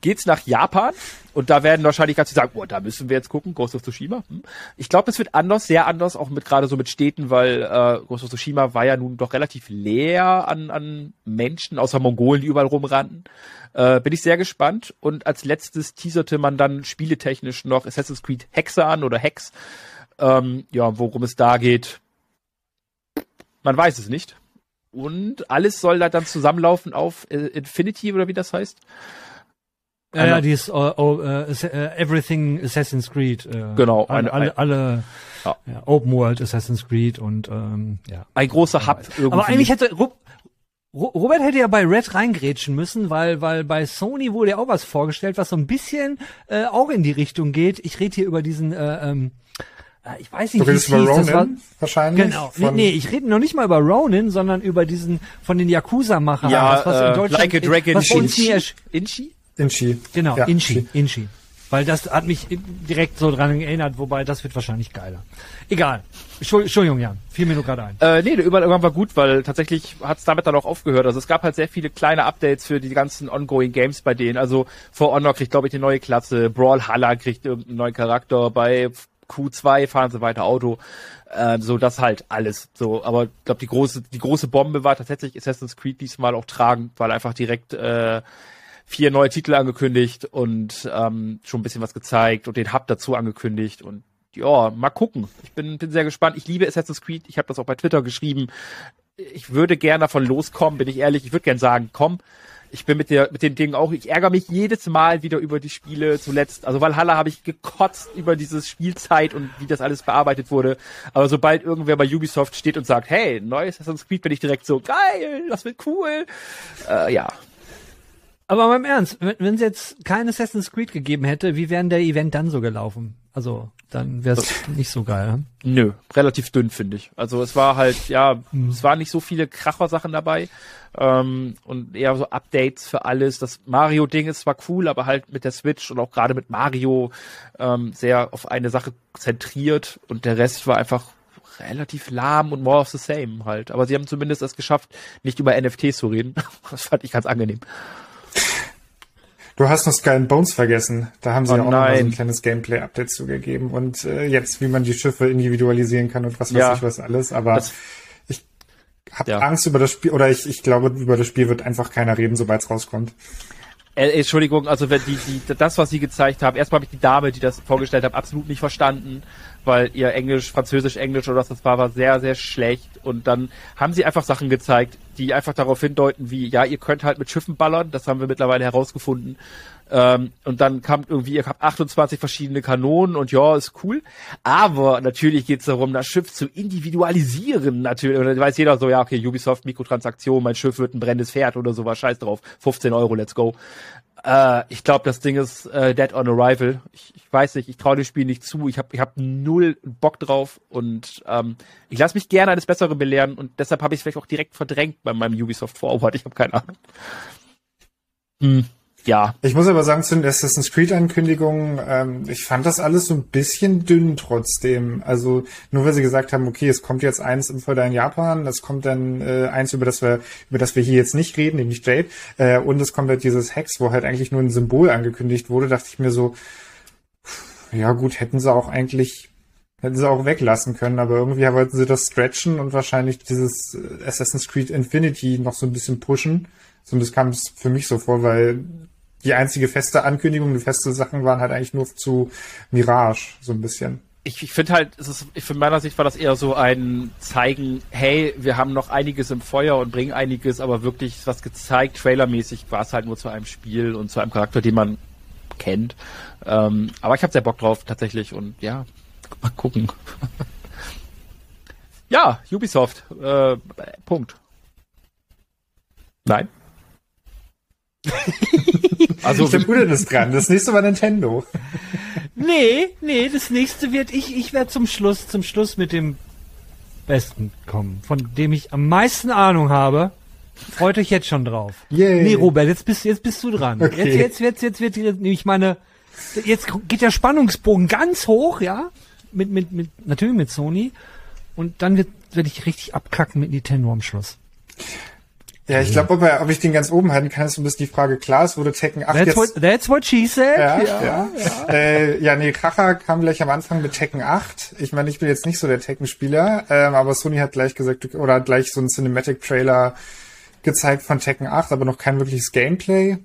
geht's nach Japan und da werden wahrscheinlich ganz viele sagen, oh, da müssen wir jetzt gucken, Ghost of Tsushima. Hm. Ich glaube, es wird anders, sehr anders, auch mit gerade so mit Städten, weil äh, Ghost of Tsushima war ja nun doch relativ leer an, an Menschen, außer Mongolen, die überall rumrannten. Äh, bin ich sehr gespannt. Und als letztes teaserte man dann spieletechnisch noch Assassin's Creed Hexe an oder Hex. Ähm, ja, worum es da geht, man weiß es nicht. Und alles soll da dann zusammenlaufen auf äh, Infinity oder wie das heißt. Ja, ja, die ist uh, oh, uh, Everything Assassin's Creed. Äh, Genau, Alle, alle, alle Ja. ja, Open World Assassin's Creed und ähm, ja. Ein großer Hub irgendwie. Aber eigentlich hätte Ro Ro Robert hätte ja bei Red reingrätschen müssen, weil weil bei Sony wurde ja auch was vorgestellt, was so ein bisschen äh, auch in die Richtung geht. Ich rede hier über diesen, äh, ähm, äh, ich weiß Du nicht, wie es redest über. Das war, Ronin wahrscheinlich. genau. Nee, Von- nee, ich rede noch nicht mal über Ronin, sondern über diesen von den Yakuza-Machern. ja, das, was in äh, Deutschland, Like a Dragon was bei uns nie Inchi. ersch- Inchi? Inchi. Genau, Ja, Inchi, Inchi. Weil das hat mich direkt so dran erinnert, wobei das wird wahrscheinlich geiler. Egal. Entschuld- Entschuldigung, Jan. Fiel mir nur gerade ein. Äh, nee, der Übergang war gut, weil tatsächlich hat es damit dann auch aufgehört. Also es gab halt sehr viele kleine Updates für die ganzen ongoing Games bei denen. Also For Honor kriegt, glaube ich, eine neue Klasse, Brawlhalla kriegt irgendeinen neuen Charakter, bei Q2 fahren sie weiter Auto. Äh, so das halt alles. So, aber ich glaube, die große, die große Bombe war tatsächlich Assassin's Creed diesmal auch tragend, weil einfach direkt äh, vier neue Titel angekündigt und ähm, schon ein bisschen was gezeigt und den Hub dazu angekündigt und ja, mal gucken. Ich bin, bin sehr gespannt. Ich liebe Assassin's Creed. Ich habe das auch bei Twitter geschrieben. Ich würde gern davon loskommen, bin ich ehrlich. Ich würde gern sagen, komm. Ich bin mit der mit den Dingen auch. Ich ärgere mich jedes Mal wieder über die Spiele zuletzt. Also Valhalla habe ich gekotzt über dieses Spielzeit und wie das alles bearbeitet wurde. Aber sobald irgendwer bei Ubisoft steht und sagt, hey, neues Assassin's Creed, bin ich direkt so geil, das wird cool. Äh, ja, Aber mal im Ernst, wenn es jetzt kein Assassin's Creed gegeben hätte, wie wäre denn der Event dann so gelaufen? Also, dann wäre es nicht so geil. Hm? Nö, relativ dünn, finde ich. Also es war halt, ja, es waren nicht so viele Kracher-Sachen dabei. Ähm, und eher so Updates für alles. Das Mario-Ding ist zwar cool, aber halt mit der Switch und auch gerade mit Mario ähm, sehr auf eine Sache zentriert und der Rest war einfach relativ lahm und more of the same halt. Aber sie haben zumindest es geschafft, nicht über NFTs zu reden. Das fand ich ganz angenehm. Du hast noch Skull and Bones vergessen. Da haben sie Oh ja auch noch mal so nein. ein kleines Gameplay-Update zugegeben. Und äh, jetzt, wie man die Schiffe individualisieren kann und was weiß Ja. ich was alles. Aber Das- ich habe Ja. Angst über das Spiel, oder ich, ich glaube, über das Spiel wird einfach keiner reden, sobald es rauskommt. Äh, Entschuldigung, also wenn die, die, das, was sie gezeigt haben, erstmal habe ich die Dame, die das vorgestellt hat, absolut nicht verstanden, weil ihr Englisch, Französisch, Englisch oder was das war, war sehr, sehr schlecht. Und dann haben sie einfach Sachen gezeigt, die einfach darauf hindeuten, wie, ja, ihr könnt halt mit Schiffen ballern, das haben wir mittlerweile herausgefunden. Ähm, und dann kam irgendwie, ihr habt 28 verschiedene Kanonen und ja, ist cool. Aber natürlich geht es darum, das Schiff zu individualisieren, natürlich. Und weiß jeder so, ja, okay, Ubisoft, Mikrotransaktion, mein Schiff wird ein brennendes Pferd oder sowas, scheiß drauf. 15 Euro, let's go. Äh, ich glaube, das Ding ist äh, Dead on Arrival. Ich, ich weiß nicht, ich traue dem Spiel nicht zu. Ich habe ich hab null Bock drauf und ähm, ich lasse mich gerne eines Besseren belehren und deshalb habe ich es vielleicht auch direkt verdrängt bei meinem Ubisoft Forward. Ich habe keine Ahnung. Hm. Ja. Ich muss aber sagen, zu den Assassin's Creed-Ankündigungen, ähm, ich fand das alles so ein bisschen dünn trotzdem. Also nur weil sie gesagt haben, okay, es kommt jetzt eins im Förder in Japan, es kommt dann äh, eins, über das wir, über das wir hier jetzt nicht reden, nämlich Jade, äh, und es kommt halt dieses Hex, wo halt eigentlich nur ein Symbol angekündigt wurde, dachte ich mir so, ja gut, hätten sie auch eigentlich Hätten sie auch weglassen können, aber irgendwie wollten sie das stretchen und wahrscheinlich dieses äh, Assassin's Creed Infinity noch so ein bisschen pushen. So, das kam es für mich so vor, weil die einzige feste Ankündigung, die feste Sachen waren halt eigentlich nur zu Mirage, so ein bisschen. Ich, ich finde halt, es ist, ich, von meiner Sicht war das eher so ein Zeigen, hey, wir haben noch einiges im Feuer und bringen einiges, aber wirklich was gezeigt, trailermäßig war es halt nur zu einem Spiel und zu einem Charakter, den man kennt. Ähm, aber ich habe sehr Bock drauf tatsächlich und ja, Mal gucken. ja, Ubisoft. Äh, Punkt. Nein. also der Bruder ist dran. Das nächste war Nintendo. Nee, nee, das nächste wird ich. Ich werde zum Schluss, zum Schluss mit dem Besten kommen, von dem ich am meisten Ahnung habe. Freut euch jetzt schon drauf. Yay. Nee, Robert, jetzt bist, jetzt bist du dran. Okay. Jetzt, jetzt, jetzt, jetzt wird nämlich meine, jetzt geht der Spannungsbogen ganz hoch, ja? mit, mit, mit, natürlich mit Sony. Und dann wird, werde ich richtig abkacken mit Nintendo am Schluss. Ja, ich glaube, ob, ob ich den ganz oben halten kann, ist so ein bisschen die Frage. Klar, es wurde Tekken 8 that's jetzt... What, that's what she said. Ja, ja. Ja, ja. Äh, ja nee, Kracher kam gleich am Anfang mit Tekken 8. Ich meine, ich bin jetzt nicht so der Tekken-Spieler, ähm, aber Sony hat gleich gesagt, oder hat gleich so einen Cinematic-Trailer gezeigt von Tekken 8, aber noch kein wirkliches Gameplay.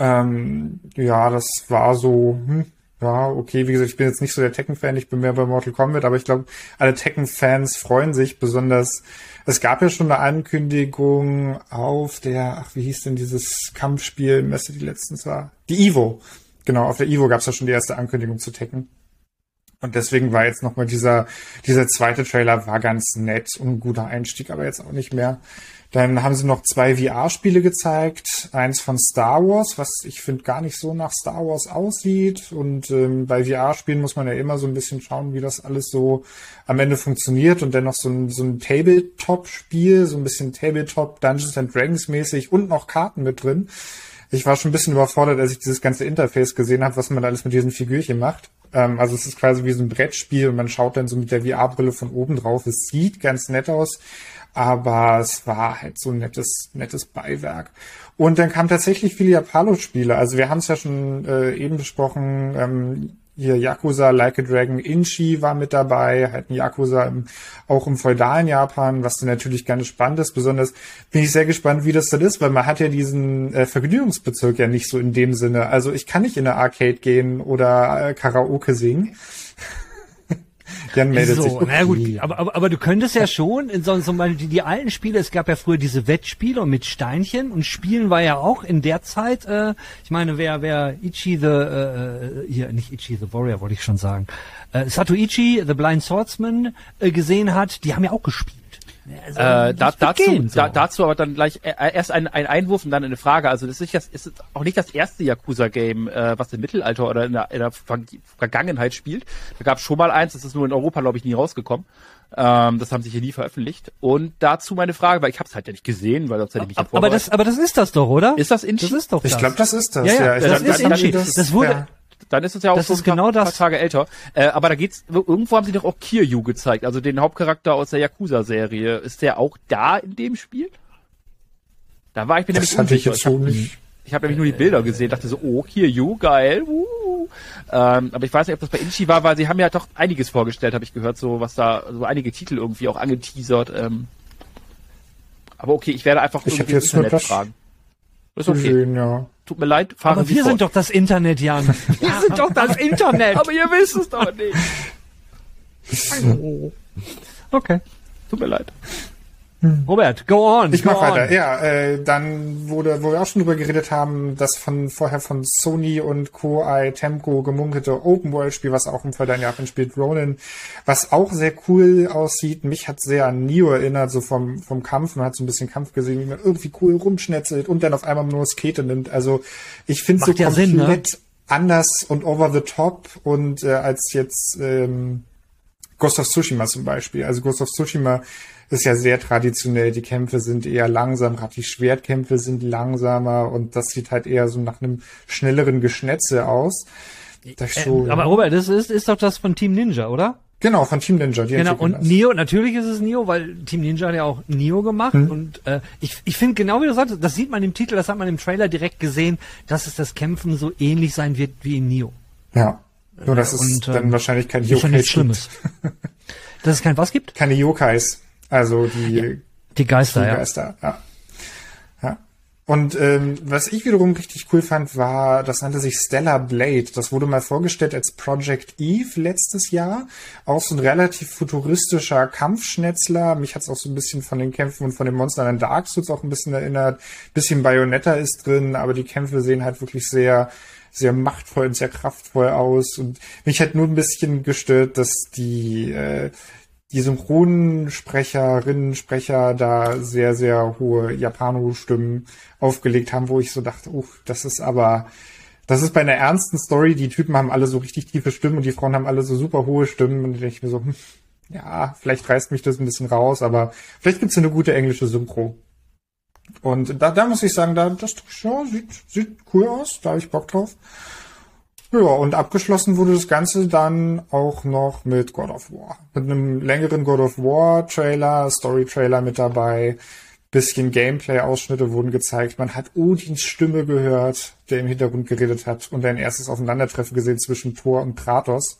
Ähm, ja, das war so, hm, ja, okay, wie gesagt, ich bin jetzt nicht so der Tekken-Fan, ich bin mehr bei Mortal Kombat, aber ich glaube, alle Tekken-Fans freuen sich besonders. Es gab ja schon eine Ankündigung auf der, ach, wie hieß denn dieses Kampfspiel, Messe, die letztens war? Die Evo. Genau, auf der Evo gab es ja schon die erste Ankündigung zu Tekken. Und deswegen war jetzt nochmal dieser, dieser zweite Trailer war ganz nett und ein guter Einstieg, aber jetzt auch nicht mehr. Dann haben sie noch zwei VR-Spiele gezeigt. Eins von Star Wars, was ich finde gar nicht so nach Star Wars aussieht. Und ähm, bei VR-Spielen muss man ja immer so ein bisschen schauen, wie das alles so am Ende funktioniert. Und dann noch so ein, so ein Tabletop-Spiel, so ein bisschen Tabletop Dungeons and Dragons mäßig und noch Karten mit drin. Ich war schon ein bisschen überfordert, als ich dieses ganze Interface gesehen habe, was man alles mit diesen Figürchen macht. Ähm, also es ist quasi wie so ein Brettspiel und man schaut dann so mit der VR-Brille von oben drauf. Es sieht ganz nett aus aber es war halt so ein nettes, nettes Beiwerk. Und dann kam tatsächlich viele Japalo-Spiele. Also wir haben es ja schon äh, eben besprochen, ähm, hier Yakuza, Like a Dragon, Inchi war mit dabei, halt ein Yakuza im, auch im feudalen Japan, was dann natürlich ganz spannend ist. Besonders bin ich sehr gespannt, wie das dann ist, weil man hat ja diesen äh, Vergnügungsbezirk ja nicht so in dem Sinne. Also ich kann nicht in eine Arcade gehen oder äh, Karaoke singen. Jan meldet so, sich. Na gut, aber, aber, aber du könntest ja schon in so, so mal die, die alten Spiele, es gab ja früher diese Wettspiele mit Steinchen und Spielen war ja auch in der Zeit, äh, ich meine, wer, wer Ichi the, äh, hier, nicht Ichi the Warrior, wollte ich schon sagen, äh, Satoichi, The Blind Swordsman, äh, gesehen hat, die haben ja auch gespielt. Also, äh, da, dazu, so. da, dazu aber dann gleich äh, erst ein, ein Einwurf und dann eine Frage. Also das ist, das ist auch nicht das erste Yakuza-Game, äh, was im Mittelalter oder in der, in der Vergangenheit spielt. Da gab es schon mal eins, das ist nur in Europa, glaube ich, nie rausgekommen. Ähm, das haben sie hier nie veröffentlicht. Und dazu meine Frage, weil ich habe es halt ja nicht gesehen, weil sonst hätte ich mich ja Aber das, aber das ist das doch, oder? Ist das Inchi? Das ist doch das. Ich glaube, das ist das. Ja, ja, ja das, das ist Inchi. Das, das wurde, ja dann ist es ja auch das so ein genau paar, das. Tage älter. Äh, aber da geht's, irgendwo haben sie doch auch Kiryu gezeigt, also den Hauptcharakter aus der Yakuza-Serie. Ist der auch da in dem Spiel? Da war ich mir das nämlich unsicher. Ich, hab, ich habe nämlich nur die Bilder gesehen, dachte so, oh, Kiryu, geil. Uh. Ähm, aber ich weiß nicht, ob das bei Inchi war, weil sie haben ja doch einiges vorgestellt, habe ich gehört, so was da, so einige Titel irgendwie auch angeteasert. Ähm. Aber okay, ich werde einfach ich irgendwie jetzt Internet fragen. ist okay. Gesehen, ja. Tut mir leid, fahren Aber wir sind doch das Internet, Jan. wir sind doch das Internet. Aber ihr wisst es doch nicht. okay. Tut mir leid. Hm. Robert, go on. Ich go mach on. weiter. Ja, äh, dann wurde, wo wir auch schon drüber geredet haben, das von vorher von Sony und Koei Temco gemunkelte Open World Spiel, was auch im Vergleich Japan spielt, Ronin, was auch sehr cool aussieht. Mich hat sehr an Neo erinnert, so vom vom Kampf. Man hat so ein bisschen Kampf gesehen, wie man irgendwie cool rumschnetzelt und dann auf einmal nur Skate nimmt. Also ich finde so ja komplett Sinn, ne? anders und over the top und äh, als jetzt ähm, Ghost of Tsushima zum Beispiel. Also Ghost of Tsushima ist ja sehr traditionell. Die Kämpfe sind eher langsam, gerade die Schwertkämpfe sind langsamer und das sieht halt eher so nach einem schnelleren Geschnetze aus. Das schon, äh, aber Robert, das ist, ist doch das von Team Ninja, oder? Genau, von Team Ninja. Die genau, und das. Neo, natürlich ist es Neo, weil Team Ninja hat ja auch Neo gemacht. Hm. Und äh, ich, ich finde genau wie du sagst, das sieht man im Titel, das hat man im Trailer direkt gesehen, dass es das Kämpfen so ähnlich sein wird wie in Neo. Ja. Nur, dass es und, dann ähm, wahrscheinlich kein Yokai nichts Schlimmes. dass es kein was gibt? Keine Yokais. Also die, ja, die Geister, die Geister ja. ja. Und ähm, was ich wiederum richtig cool fand, war, das nannte sich Stellar Blade. Das wurde mal vorgestellt als Project Eve letztes Jahr. Auch so ein relativ futuristischer Kampfschnetzler. Mich hat's auch so ein bisschen von den Kämpfen und von den Monstern in Dark Souls auch ein bisschen erinnert. Bisschen Bayonetta ist drin, aber die Kämpfe sehen halt wirklich sehr sehr machtvoll und sehr kraftvoll aus. Und mich hat nur ein bisschen gestört, dass die äh, die Synchronsprecherinnen, Sprecher da sehr, sehr hohe Japano-Stimmen aufgelegt haben, wo ich so dachte, uh, das ist aber, das ist bei einer ernsten Story, die Typen haben alle so richtig tiefe Stimmen und die Frauen haben alle so super hohe Stimmen und da denke ich mir so, hm, ja, vielleicht reißt mich das ein bisschen raus, aber vielleicht gibt's eine gute englische Synchro. Und da, da muss ich sagen, da, das ja, sieht, sieht cool aus, da habe ich Bock drauf. Ja, und abgeschlossen wurde das Ganze dann auch noch mit God of War. Mit einem längeren God of War Trailer, Story Trailer mit dabei. Bisschen Gameplay-Ausschnitte wurden gezeigt. Man hat Odins Stimme gehört, der im Hintergrund geredet hat und ein erstes Aufeinandertreffen gesehen zwischen Thor und Kratos.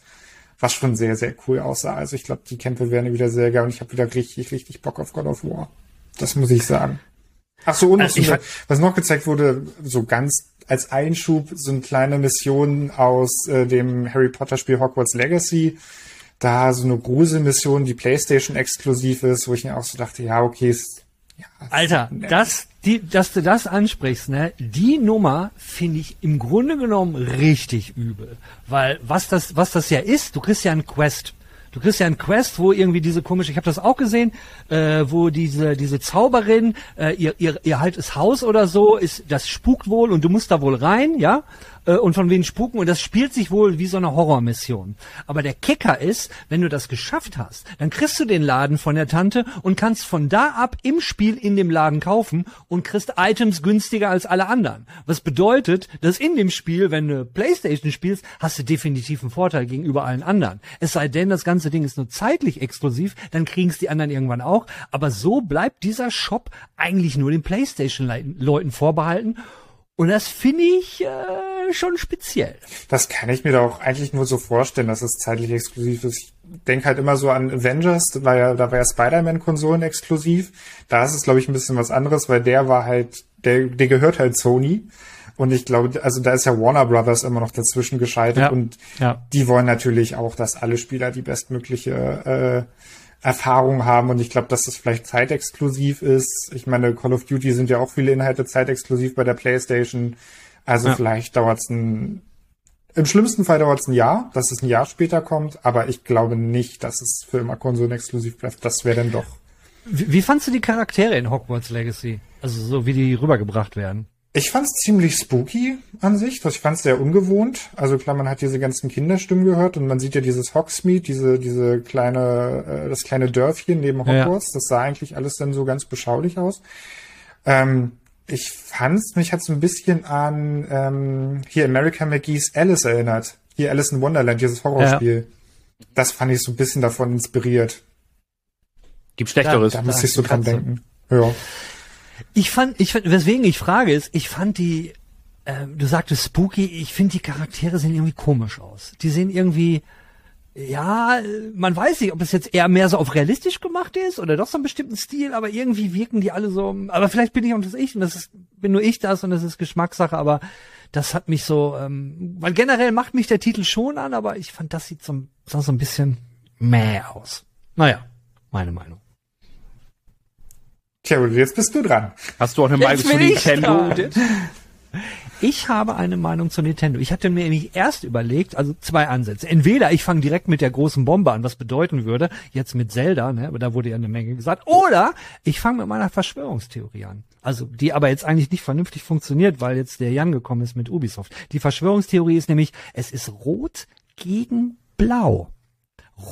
Was schon sehr, sehr cool aussah. Also ich glaube, die Kämpfe werden wieder sehr geil und ich habe wieder richtig, richtig Bock auf God of War. Das muss ich sagen. Ach so, und also so eine, was noch gezeigt wurde, so ganz als Einschub so eine kleine Mission aus äh, dem Harry Potter Spiel Hogwarts Legacy. Da so eine Gruselmission, die PlayStation exklusiv ist, wo ich mir auch so dachte, ja, okay, ist, ja. Alter, nett. das, die, dass du das ansprichst, ne, die Nummer finde ich im Grunde genommen richtig übel. Weil was das, was das ja ist, du kriegst ja einen Quest. Du kriegst ja einen Quest, wo irgendwie diese komische, ich habe das auch gesehen, äh, wo diese diese Zauberin, äh, ihr, ihr ihr haltes Haus oder so, ist das spukt wohl und du musst da wohl rein, ja? Äh, und von wem spuken und das spielt sich wohl wie so eine Horrormission. Aber der Kicker ist, wenn du das geschafft hast, dann kriegst du den Laden von der Tante und kannst von da ab im Spiel in dem Laden kaufen und kriegst Items günstiger als alle anderen. Was bedeutet, dass in dem Spiel, wenn du Playstation spielst, hast du definitiv einen Vorteil gegenüber allen anderen. Es sei denn, das ganze Ding ist nur zeitlich exklusiv, dann kriegen es die anderen irgendwann auch. Aber so bleibt dieser Shop eigentlich nur den Playstation-Leuten vorbehalten. Und das finde ich äh, schon speziell. Das kann ich mir doch auch eigentlich nur so vorstellen, dass es zeitlich exklusiv ist. Ich denke halt immer so an Avengers, da war ja, da war ja Spider-Man-Konsolen exklusiv. Da ist es, glaube ich, ein bisschen was anderes, weil der war halt, der, der gehört halt Sony. Und ich glaube, also da ist ja Warner Brothers immer noch dazwischen geschaltet ja, und ja. die wollen natürlich auch, dass alle Spieler die bestmögliche äh, Erfahrung haben und ich glaube, dass das vielleicht zeitexklusiv ist. Ich meine, Call of Duty sind ja auch viele Inhalte zeitexklusiv bei der PlayStation. Also ja. vielleicht dauert es ein im schlimmsten Fall dauert es ein Jahr, dass es ein Jahr später kommt, aber ich glaube nicht, dass es für immer konsolenexklusiv bleibt. Das wäre dann doch. Wie, wie fandst du die Charaktere in Hogwarts Legacy? Also so wie die rübergebracht werden? Ich fand es ziemlich spooky an sich. Ich fand es sehr ungewohnt. Also klar, man hat diese ganzen Kinderstimmen gehört und man sieht ja dieses Hogsmeade, diese diese kleine äh, das kleine Dörfchen neben Hogwarts. Ja. Das sah eigentlich alles dann so ganz beschaulich aus. Ähm, ich fand's, mich hat so ein bisschen an ähm, hier America McGee's Alice erinnert. Hier Alice in Wonderland, dieses Horrorspiel. Ja. Das fand ich so ein bisschen davon inspiriert. Gibt Schlechteres. Da, da muss ich so dran denken. Ja. Ich fand, ich fand, weswegen ich frage ist, ich fand die, äh, du sagtest spooky, ich finde die Charaktere sehen irgendwie komisch aus. Die sehen irgendwie, ja, man weiß nicht, ob es jetzt eher mehr so auf realistisch gemacht ist oder doch so einen bestimmten Stil, aber irgendwie wirken die alle so, aber vielleicht bin ich auch das ich und das ist, bin nur ich das und das ist Geschmackssache, aber das hat mich so, ähm, weil generell macht mich der Titel schon an, aber ich fand, das sieht so, sah so ein bisschen mehr aus. Naja, meine Meinung. Tja, jetzt bist du dran. Hast du auch eine Meinung zu Nintendo? Ich habe eine Meinung zu Nintendo. Ich hatte mir nämlich erst überlegt, also zwei Ansätze. Entweder ich fange direkt mit der großen Bombe an, was bedeuten würde, jetzt mit Zelda, ne, aber da wurde ja eine Menge gesagt, oder ich fange mit meiner Verschwörungstheorie an. Also, die aber jetzt eigentlich nicht vernünftig funktioniert, weil jetzt der Jan gekommen ist mit Ubisoft. Die Verschwörungstheorie ist nämlich, es ist rot gegen blau.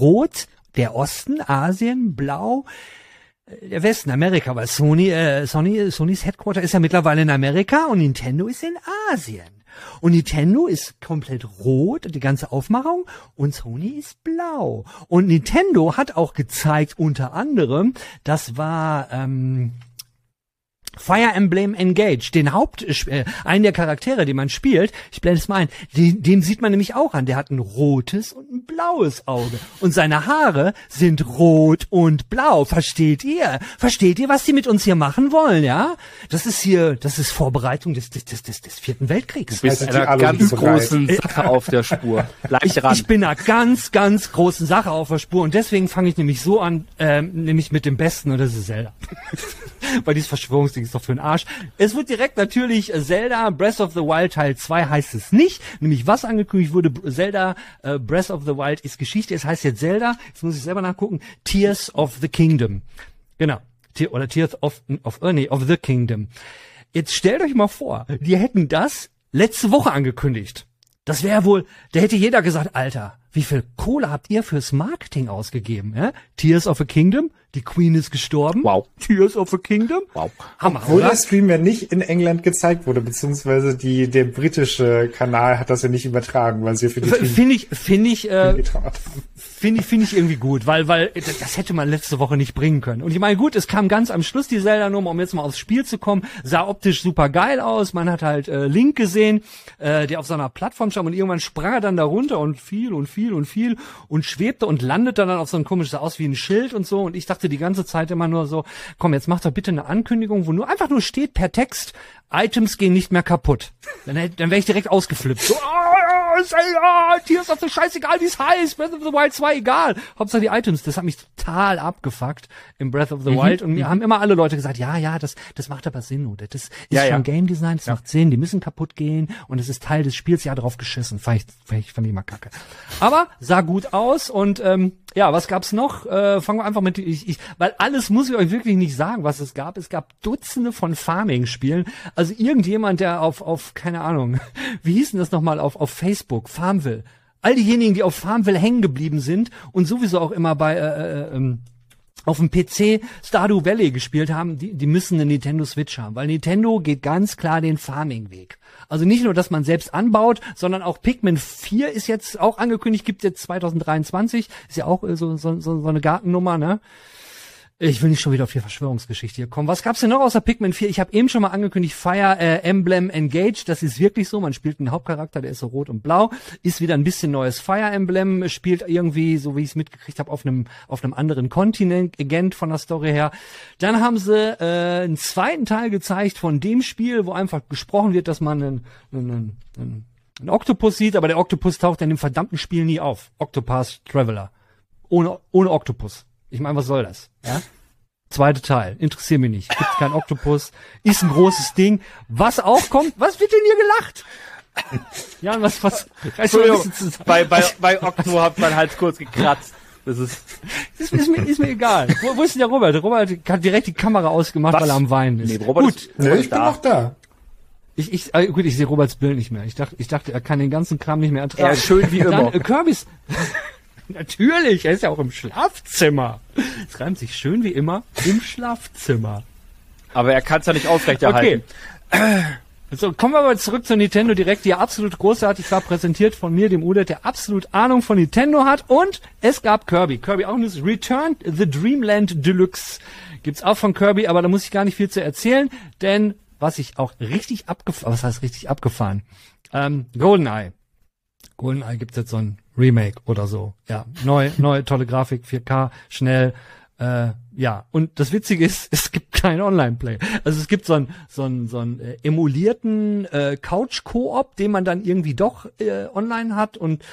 Rot der Osten, Asien, blau, der Westen, Amerika, weil Sony, äh, Sony, Sonys Headquarter ist ja mittlerweile in Amerika und Nintendo ist in Asien. Und Nintendo ist komplett rot, die ganze Aufmachung, und Sony ist blau. Und Nintendo hat auch gezeigt, unter anderem, das war, ähm, Fire Emblem Engage, den Haupt, äh, einen der Charaktere, den man spielt, ich blende es mal ein, den, den sieht man nämlich auch an. Der hat ein rotes und ein blaues Auge. Und seine Haare sind rot und blau. Versteht ihr? Versteht ihr, was die mit uns hier machen wollen, ja? Das ist hier, das ist Vorbereitung des, des, des, des, vierten Weltkriegs. Du bist einer ganz großen Sache auf der Spur. Gleich ran. Ich bin einer ganz, ganz großen Sache auf der Spur. Und deswegen fange ich nämlich so an, ähm, nämlich mit dem Besten, und das ist Zelda. Weil dieses Verschwörungsding ist doch für den Arsch. Es wird direkt natürlich äh, Zelda Breath of the Wild Teil 2 heißt es nicht. Nämlich was angekündigt wurde, Zelda äh, Breath of the Wild ist Geschichte. Es heißt jetzt Zelda, jetzt muss ich selber nachgucken, Tears of the Kingdom. Genau. Oder Tears of, of, oh nee, of the Kingdom. Jetzt stellt euch mal vor, die hätten das letzte Woche angekündigt. Das wäre wohl, da hätte jeder gesagt, Alter, wie viel Kohle habt ihr fürs Marketing ausgegeben? Ja? Tears of a Kingdom, die Queen ist gestorben. Wow. Tears of a Kingdom. Wow. Hammer, Obwohl oder? der Stream ja nicht in England gezeigt wurde, beziehungsweise die, der britische Kanal hat das ja nicht übertragen, weil sie für die Finde ich, finde ich, äh, finde ich, finde ich irgendwie gut, weil, weil, das hätte man letzte Woche nicht bringen können. Und ich meine, gut, es kam ganz am Schluss die Zelda-Nummer, um jetzt mal aufs Spiel zu kommen, sah optisch super geil aus. Man hat halt äh, Link gesehen, äh, der auf so einer Plattform stand und irgendwann sprang er dann da runter und fiel und fiel und fiel und schwebte und landete dann auf so ein komisches aus wie ein Schild und so. Und ich dachte, dachte die ganze Zeit immer nur so, komm, jetzt mach doch bitte eine Ankündigung, wo nur einfach nur steht per Text, Items gehen nicht mehr kaputt. Dann, dann wäre ich direkt ausgeflippt. So, oh, oh, Tears of the scheißegal, wie es heißt, Breath of the Wild 2, egal. Hauptsache die Items, das hat mich total abgefuckt im Breath of the mhm. Wild. Und mir mhm. haben immer alle Leute gesagt, ja, ja, das, das macht aber Sinn, oder? Das ist ja, schon ja. Game Design, das ja. macht Sinn, die müssen kaputt gehen und es ist Teil des Spiels, ja, drauf geschissen. Fand ich, fand ich, fand ich mal kacke. Aber sah gut aus und ähm, ja, was gab's noch? Äh, fangen wir einfach mit, ich, ich, weil alles muss ich euch wirklich nicht sagen, was es gab. Es gab Dutzende von Farming-Spielen. Also irgendjemand, der auf, auf, keine Ahnung, wie hieß denn das nochmal, auf, auf Facebook, Farmville. All diejenigen, die auf Farmville hängen geblieben sind und sowieso auch immer bei, äh, äh, ähm, auf dem PC Stardew Valley gespielt haben, die, die müssen eine Nintendo Switch haben, weil Nintendo geht ganz klar den Farming-Weg. Also nicht nur, dass man selbst anbaut, sondern auch Pikmin 4 ist jetzt auch angekündigt, gibt jetzt 2023, ist ja auch so, so, so, so eine Gartennummer, ne? Ich will nicht schon wieder auf die Verschwörungsgeschichte hier kommen. Was gab's denn noch außer Pikmin 4? Ich habe eben schon mal angekündigt, Fire äh, Emblem Engage. Das ist wirklich so. Man spielt einen Hauptcharakter, der ist so rot und blau. Ist wieder ein bisschen neues Fire Emblem. Spielt irgendwie, so wie ich es mitgekriegt habe, auf einem auf einem anderen Kontinent, Agent von der Story her. Dann haben sie äh, einen zweiten Teil gezeigt von dem Spiel, wo einfach gesprochen wird, dass man einen, einen, einen, einen Oktopus sieht, aber der Oktopus taucht in dem verdammten Spiel nie auf. Octopath Traveler. Ohne, ohne Oktopus. Ich meine, was soll das? Ja? Zweite Teil. Interessiert mich nicht. Gibt kein Oktopus. Ist ein großes Ding. Was auch kommt, was wird denn hier gelacht? Ja, was, was, Entschuldigung, bei, bei, bei Okto hat man halt kurz gekratzt. Das ist, ist, ist, mir, ist mir egal. Wo, wo ist denn der Robert? Robert hat direkt die Kamera ausgemacht, was? weil er am Weinen ist. Nee, Robert gut. Ist, nee, ich bin da. noch da. Ich, ich, äh, gut, ich sehe Roberts Bild nicht mehr. Ich dachte, ich dachte, er kann den ganzen Kram nicht mehr ertragen. Er ist schön wie immer. Dann, äh, Kirbys, Natürlich, er ist ja auch im Schlafzimmer. Es reimt sich schön wie immer im Schlafzimmer. Aber er kann es ja nicht aufrechterhalten. Okay. So, kommen wir aber zurück zu Nintendo direkt, die absolut großartig war, präsentiert von mir, dem Udet, der absolut Ahnung von Nintendo hat. Und es gab Kirby. Kirby auch News. Returned the Dreamland Deluxe. Gibt's auch von Kirby, aber da muss ich gar nicht viel zu erzählen, denn was ich auch richtig abgefahren, was heißt richtig abgefahren? Ähm, GoldenEye. GoldenEye gibt's jetzt so ein Remake oder so. Ja, neu, neue tolle Grafik, 4K, schnell. Äh, ja, und das Witzige ist, es gibt kein Online-Play. Also es gibt so einen so einen, so einen äh, emulierten äh, Couch-Koop, den man dann irgendwie doch äh, online hat und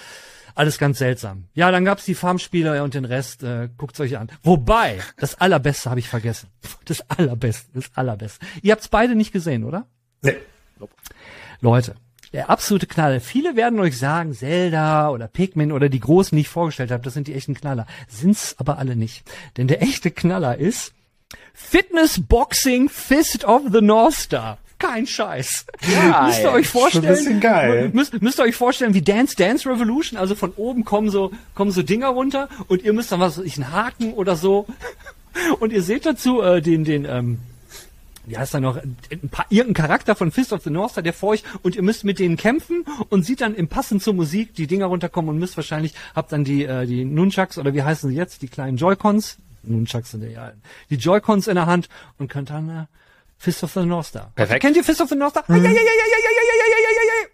alles ganz seltsam. Ja, dann gab's die Farmspieler und den Rest, äh, guckt's euch an. Wobei, das Allerbeste habe ich vergessen. Das Allerbeste, das Allerbeste. Ihr habt's beide nicht gesehen, oder? Nee. Leute, der absolute Knaller. Viele werden euch sagen, Zelda oder Pikmin oder die großen, die ich vorgestellt habe, das sind die echten Knaller. Sind's aber alle nicht. Denn der echte Knaller ist Fitness Boxing Fist of the North Star. Kein Scheiß. Geil. Müsst ihr euch vorstellen. Müsst, müsst ihr euch vorstellen, wie Dance Dance Revolution, also von oben kommen so, kommen so Dinger runter und ihr müsst dann was, ich, einen Haken oder so. Und ihr seht dazu äh, den, den, ähm, wie heißt er noch, ein paar, irgendein Charakter von Fist of the North Star, der vor euch und ihr müsst mit denen kämpfen und sieht dann im Passen zur Musik die Dinger runterkommen und müsst wahrscheinlich, habt dann die, äh, die Nunchucks oder wie heißen sie jetzt, die kleinen Joy-Cons, Nunchucks sind ja, die Joy-Cons in der Hand und könnt dann äh, Fist of the North Star. Perfekt. Kennt ihr Fist of the North Star? Ah, ja, ja, ja, ja, ja, ja, ja, ja, ja, ja, ja, ja.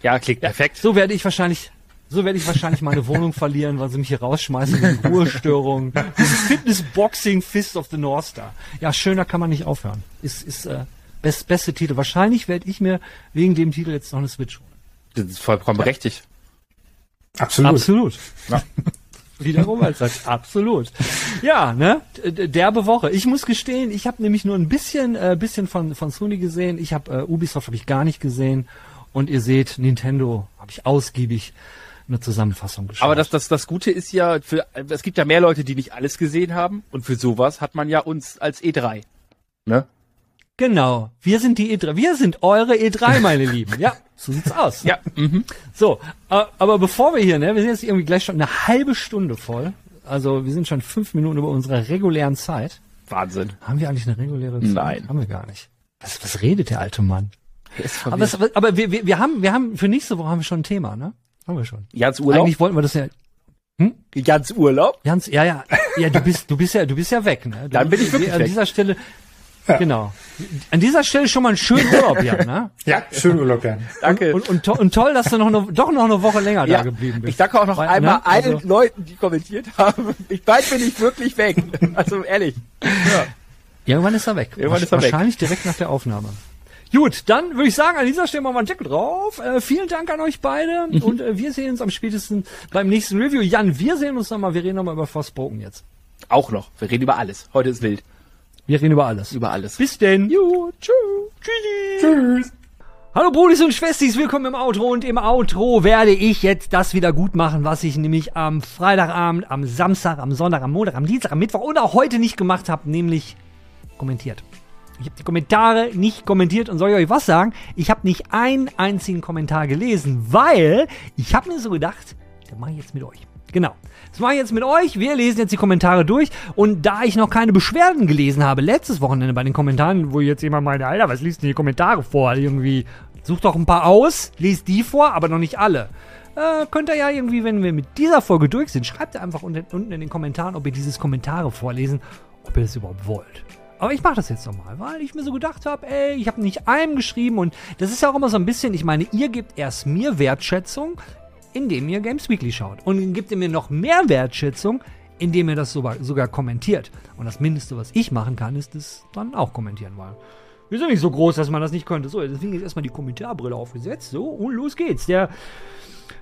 Ja, klingt perfekt. So werde ich wahrscheinlich, so werde ich wahrscheinlich meine Wohnung verlieren, weil sie mich hier rausschmeißen wegen Ruhestörung. Fitness-Boxing Fist of the North Star. Ja, schöner kann man nicht aufhören. Ist, ist äh, best, beste Titel. Wahrscheinlich werde ich mir wegen dem Titel jetzt noch eine Switch holen. Das ist vollkommen berechtigt. Absolut. Absolut. Ja. Wie der Robert sagt, absolut. Ja, ne? Derbe Woche. Ich muss gestehen, ich habe nämlich nur ein bisschen, äh, bisschen von, von Sony gesehen. Ich habe äh, Ubisoft habe ich gar nicht gesehen. Und ihr seht, Nintendo habe ich ausgiebig eine Zusammenfassung geschaut. Aber das, das, das Gute ist ja, für, es gibt ja mehr Leute, die nicht alles gesehen haben. Und für sowas hat man ja uns als E3. Ne? Genau. Wir sind die E3. Wir sind eure E3, meine Lieben. Ja, so sieht's aus. Ja. Mhm. So, äh, aber bevor wir hier, ne, wir sind jetzt irgendwie gleich schon eine halbe Stunde voll. Also wir sind schon fünf Minuten über unserer regulären Zeit. Wahnsinn. Haben wir eigentlich eine reguläre Zeit? Nein. Haben wir gar nicht. Was, was redet der alte Mann? Aber, es, aber wir, wir, wir haben, wir haben für nächste Woche haben wir schon ein Thema, ne? Haben wir schon. Jans Urlaub. Eigentlich wollten wir das ja. Jans Urlaub. Jans, ja, ja, ja, du bist, du bist ja, du bist ja weg, ne? Du, Dann bin ich wirklich An weg. dieser Stelle, genau. An dieser Stelle schon mal einen schönen Urlaub, Jan, ne? Ja, schön Urlaub, Jan. Danke. Und, und, to und toll, dass du noch eine, doch noch eine Woche länger da geblieben bist. Ich danke auch noch Weil, einmal ne, allen also- Leuten, die kommentiert haben. Ich bald bin ich wirklich weg. Also ehrlich. Ja. Irgendwann ist er weg. Irgendwann ist er weg. Wahrscheinlich direkt nach der Aufnahme. Gut, dann würde ich sagen, an dieser Stelle machen wir einen Deckel drauf. Äh, vielen Dank an euch beide Mhm. und äh, wir sehen uns am spätesten beim nächsten Review. Jan, wir sehen uns nochmal, wir reden nochmal über Forspoken jetzt. Auch noch. Wir reden über alles. Heute ist wild. Wir reden über alles. Über alles. Bis denn. Jo, tschüss. Tschüssi. Tschüss. Hallo Brudis und Schwestis, willkommen im Outro und im Outro werde ich jetzt das wieder gut machen, was ich nämlich am Freitagabend, am Samstag, am Sonntag, am Montag, am Dienstag, am Mittwoch und auch heute nicht gemacht habe, nämlich kommentiert. Ich habe die Kommentare nicht kommentiert und soll ich euch was sagen? Ich habe nicht einen einzigen Kommentar gelesen, weil ich habe mir so gedacht, das mache ich jetzt mit euch. Genau. Das mache ich jetzt mit euch. Wir lesen jetzt die Kommentare durch. Und da ich noch keine Beschwerden gelesen habe, letztes Wochenende bei den Kommentaren, wo jetzt jemand meinte, Alter, was liest denn die Kommentare vor? Irgendwie, sucht doch ein paar aus, lest die vor, aber noch nicht alle. Äh, könnt ihr ja irgendwie, wenn wir mit dieser Folge durch sind, schreibt ihr einfach unten, unten in den Kommentaren, ob ihr dieses Kommentare vorlesen, ob ihr das überhaupt wollt. Aber ich mache das jetzt nochmal, weil ich mir so gedacht habe, ey, ich habe nicht einem geschrieben und das ist ja auch immer so ein bisschen, ich meine, ihr gebt erst mir Wertschätzung, indem ihr Games Weekly schaut. Und gebt ihr mir noch mehr Wertschätzung, indem ihr das sogar, sogar kommentiert. Und das Mindeste, was ich machen kann, ist es dann auch kommentieren, weil wir sind nicht so groß, dass man das nicht könnte. So, deswegen ist erstmal die Kommentarbrille aufgesetzt. So, und los geht's. Der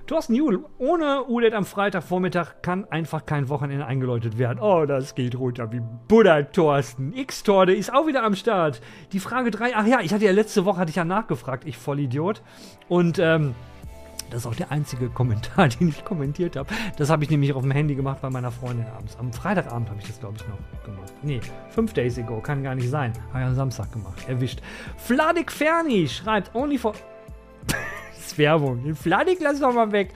Thorsten Juhl, ohne ULED am Freitagvormittag kann einfach kein Wochenende eingeläutet werden. Oh, das geht runter wie Buddha, Thorsten. X-Torde ist auch wieder am Start. Die Frage 3, ach ja, ich hatte ja letzte Woche, hatte ich ja nachgefragt, ich Vollidiot. Und, ähm, das ist auch der einzige Kommentar, den ich kommentiert habe. Das habe ich nämlich auf dem Handy gemacht bei meiner Freundin abends. Am Freitagabend habe ich das, glaube ich, noch gemacht. Nee, fünf Days ago, kann gar nicht sein. Habe ich am Samstag gemacht. Erwischt. Fladik Ferni schreibt only for. Ist Werbung. Den Fladik lass doch mal weg.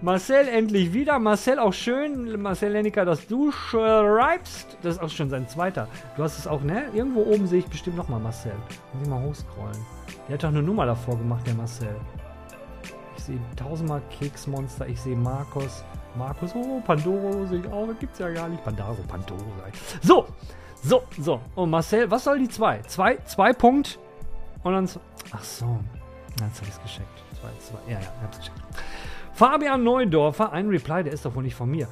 Marcel endlich wieder. Marcel auch schön. Marcel Lenniker, dass du schreibst. Das ist auch schon sein zweiter. Du hast es auch, ne? Irgendwo oben sehe ich bestimmt nochmal Marcel. Muss ich mal hochscrollen. Der hat doch eine Nummer davor gemacht, der Marcel. Ich sehe tausendmal Keksmonster. Ich sehe Markus. Markus, oh, Pandoro sehe ich auch. Das gibt's ja gar nicht. Pandaro, Pandoro. So, so, so. Und Marcel, was soll die zwei? Zwei, zwei Punkt. Und dann. Ach so. Jetzt habe ich es gescheckt. Zwei, zwei. Ja, ja, ich hab's gescheckt. Fabian Neudorfer, ein Reply, der ist doch wohl nicht von mir.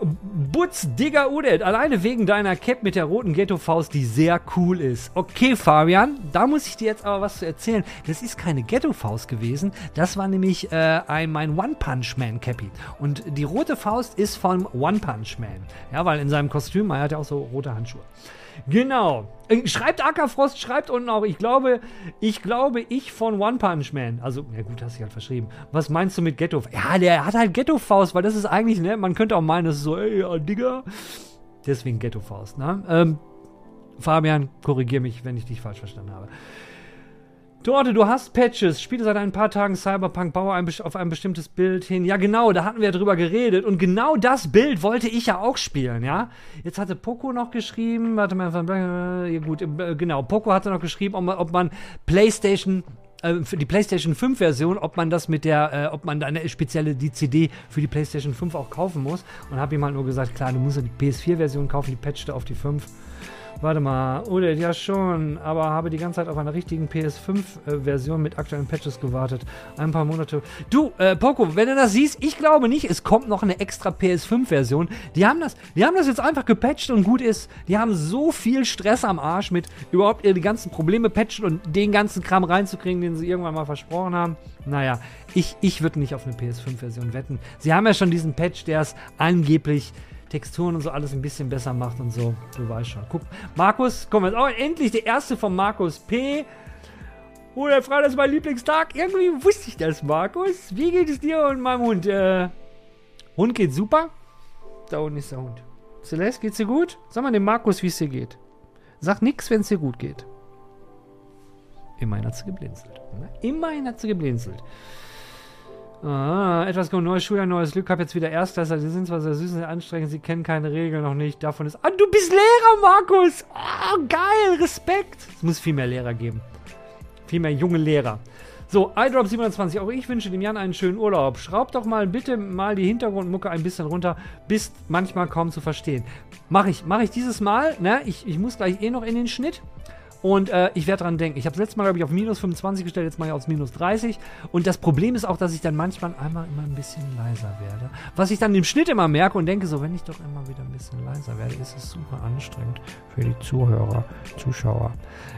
Butz Digger Udet, alleine wegen deiner Cap mit der roten Ghetto-Faust, die sehr cool ist. Okay, Fabian, da muss ich dir jetzt aber was zu erzählen. Das ist keine Ghetto-Faust gewesen, das war nämlich äh, ein, mein One-Punch-Man-Cappy. Und die rote Faust ist vom One-Punch-Man. Ja, weil in seinem Kostüm, er hat ja auch so rote Handschuhe. Genau. Äh, Schreibt Ackerfrost, schreibt unten auch, ich glaube, ich glaube, ich von One Punch Man. Also, ja gut, hast du halt verschrieben. Was meinst du mit Ghetto? Ja, der hat halt Ghetto-Faust, weil das ist eigentlich, ne, man könnte auch meinen, das ist so, ey, ja, Digga. Deswegen Ghetto-Faust, ne? Ähm, Fabian, korrigier mich, wenn ich dich falsch verstanden habe. Dorte, du hast Patches. Spiele seit ein paar Tagen Cyberpunk, baue ein, auf ein bestimmtes Bild hin. Ja, genau, da hatten wir ja drüber geredet. Und genau das Bild wollte ich ja auch spielen, ja. Jetzt hatte Poco noch geschrieben, warte mal, ja, gut, äh, genau, Poco hatte noch geschrieben, ob man, ob man PlayStation äh, für die PlayStation 5 Version, ob man das mit der, äh, ob man da eine spezielle die CD für die PlayStation 5 auch kaufen muss. Und habe ihm halt nur gesagt, klar, du musst ja die PS4 Version kaufen, die patchte auf die 5. Warte mal, oder ja schon, aber habe die ganze Zeit auf einer richtigen PS5-Version mit aktuellen Patches gewartet. Ein paar Monate. Du, äh, Poco, wenn du das siehst, ich glaube nicht, es kommt noch eine extra PS5-Version. Die haben das, die haben das jetzt einfach gepatcht und gut ist. Die haben so viel Stress am Arsch mit überhaupt ihre ganzen Probleme patchen und den ganzen Kram reinzukriegen, den sie irgendwann mal versprochen haben. Naja, ich, ich würde nicht auf eine PS5-Version wetten. Sie haben ja schon diesen Patch, der es angeblich Texturen und so alles ein bisschen besser macht und so. Du weißt schon. Guck, Markus, komm jetzt. Oh, endlich der erste von Markus P. Oh, der Freitag ist mein Lieblingstag. Irgendwie wusste ich das, Markus. Wie geht es dir und meinem Hund? Äh, Hund geht super. Da unten ist der Hund. Celeste, geht's dir gut? Sag mal dem Markus, wie es dir geht. Sag nix, wenn es dir gut geht. Immerhin hat sie geblinzelt. Ne? Immerhin hat sie geblinzelt. Ah, etwas kommt, neues Schuljahr, neues Glück. Hab jetzt wieder Erstklässler. Sie sind zwar sehr süß und sehr anstrengend, sie kennen keine Regeln noch nicht. Davon ist. Ah, du bist Lehrer, Markus! Ah, geil, Respekt! Es muss viel mehr Lehrer geben. Viel mehr junge Lehrer. So, iDrop27, auch ich wünsche dem Jan einen schönen Urlaub. Schraub doch mal bitte mal die Hintergrundmucke ein bisschen runter, bist manchmal kaum zu verstehen. Mach ich, mach ich dieses Mal, ne? Ich, ich muss gleich eh noch in den Schnitt. Und äh, ich werde dran denken. Ich habe das letzte Mal, glaube ich, auf minus 25 gestellt, jetzt mache ich auf minus 30. Und das Problem ist auch, dass ich dann manchmal einmal immer ein bisschen leiser werde. Was ich dann im Schnitt immer merke und denke, so, wenn ich doch immer wieder ein bisschen leiser werde, ist es super anstrengend für die Zuhörer, Zuschauer.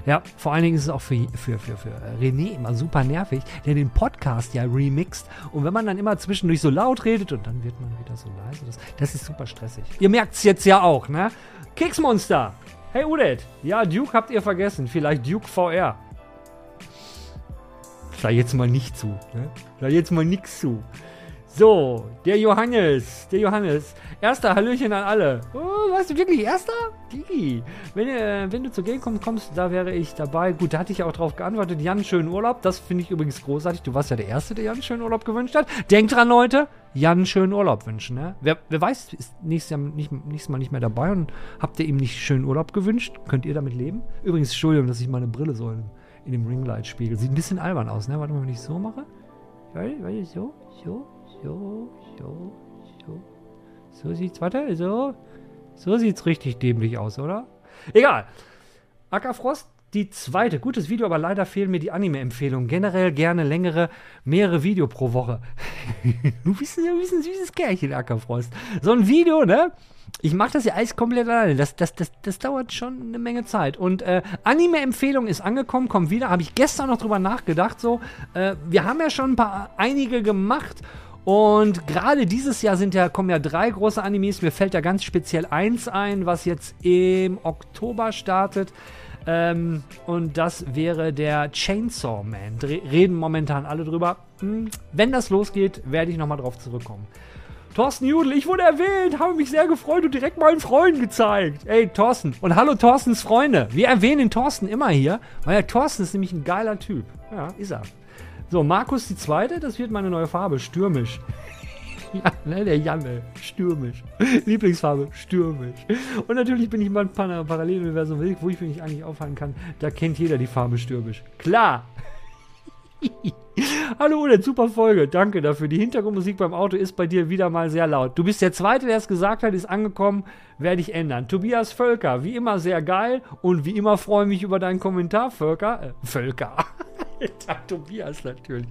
Ja, vor allen Dingen ist es auch für, für, für, für René immer super nervig, der den Podcast ja remixt. Und wenn man dann immer zwischendurch so laut redet und dann wird man wieder so leise, das, das ist super stressig. Ihr merkt es jetzt ja auch, ne? Keksmonster! Hey Udet, ja, Duke habt ihr vergessen. Vielleicht Duke VR. Sag jetzt mal nicht zu. Ne? Sag jetzt mal nix zu. So, der Johannes. Der Johannes. Erster Hallöchen an alle. Oh, warst du wirklich Erster? Digi. Wenn, äh, wenn du zur Gamecom kommst, da wäre ich dabei. Gut, da hatte ich auch drauf geantwortet. Jan, schönen Urlaub. Das finde ich übrigens großartig. Du warst ja der Erste, der Jan schönen Urlaub gewünscht hat. Denkt dran, Leute. Jan schönen Urlaub wünschen. Ne? Wer, wer weiß, ist nächstes, Jahr nicht, nächstes Mal nicht mehr dabei und habt ihr ihm nicht schönen Urlaub gewünscht? Könnt ihr damit leben? Übrigens, Entschuldigung, dass ich meine Brille so in, in dem Ringlight spiegel. Sieht ein bisschen albern aus, ne? Warte mal, wenn ich so mache. So, so, so, so, so. So sieht's, warte, so. So sieht's richtig dämlich aus, oder? Egal. Ackerfrost die zweite, gutes Video, aber leider fehlen mir die Anime-Empfehlungen. Generell gerne längere, mehrere Video pro Woche. du bist, du bist ein süßes Kerlchen, Ackerfrost. So ein Video, ne? Ich mache das ja alles komplett alleine. Das, das, das, das dauert schon eine Menge Zeit. Und äh, Anime-Empfehlung ist angekommen, kommt wieder. Habe ich gestern noch drüber nachgedacht. So, äh, wir haben ja schon ein paar einige gemacht. Und gerade dieses Jahr sind ja, kommen ja drei große Animes. Mir fällt ja ganz speziell eins ein, was jetzt im Oktober startet. Ähm, und das wäre der Chainsaw Man. Dre reden momentan alle drüber. Hm, wenn das losgeht, werde ich nochmal drauf zurückkommen. Thorsten Judel, ich wurde erwähnt, habe mich sehr gefreut und direkt meinen Freunden gezeigt. Ey, Thorsten. Und hallo Thorstens Freunde. Wir erwähnen Thorsten immer hier, weil der Thorsten ist nämlich ein geiler Typ. Ja, ist er. So, Markus die Zweite, das wird meine neue Farbe, stürmisch. Ja, ne, der Janne, stürmisch. Lieblingsfarbe, stürmisch. Und natürlich bin ich mal ein Paralleluniversum, wo ich mich eigentlich aufhalten kann. Da kennt jeder die Farbe stürmisch. Klar! Hallo Udet, super Folge. Danke dafür. Die Hintergrundmusik beim Auto ist bei dir wieder mal sehr laut. Du bist der Zweite, der es gesagt hat, ist angekommen. Werde ich ändern. Tobias Völker, wie immer sehr geil und wie immer freue ich mich über deinen Kommentar, Völker. Äh, Völker. Tobias natürlich.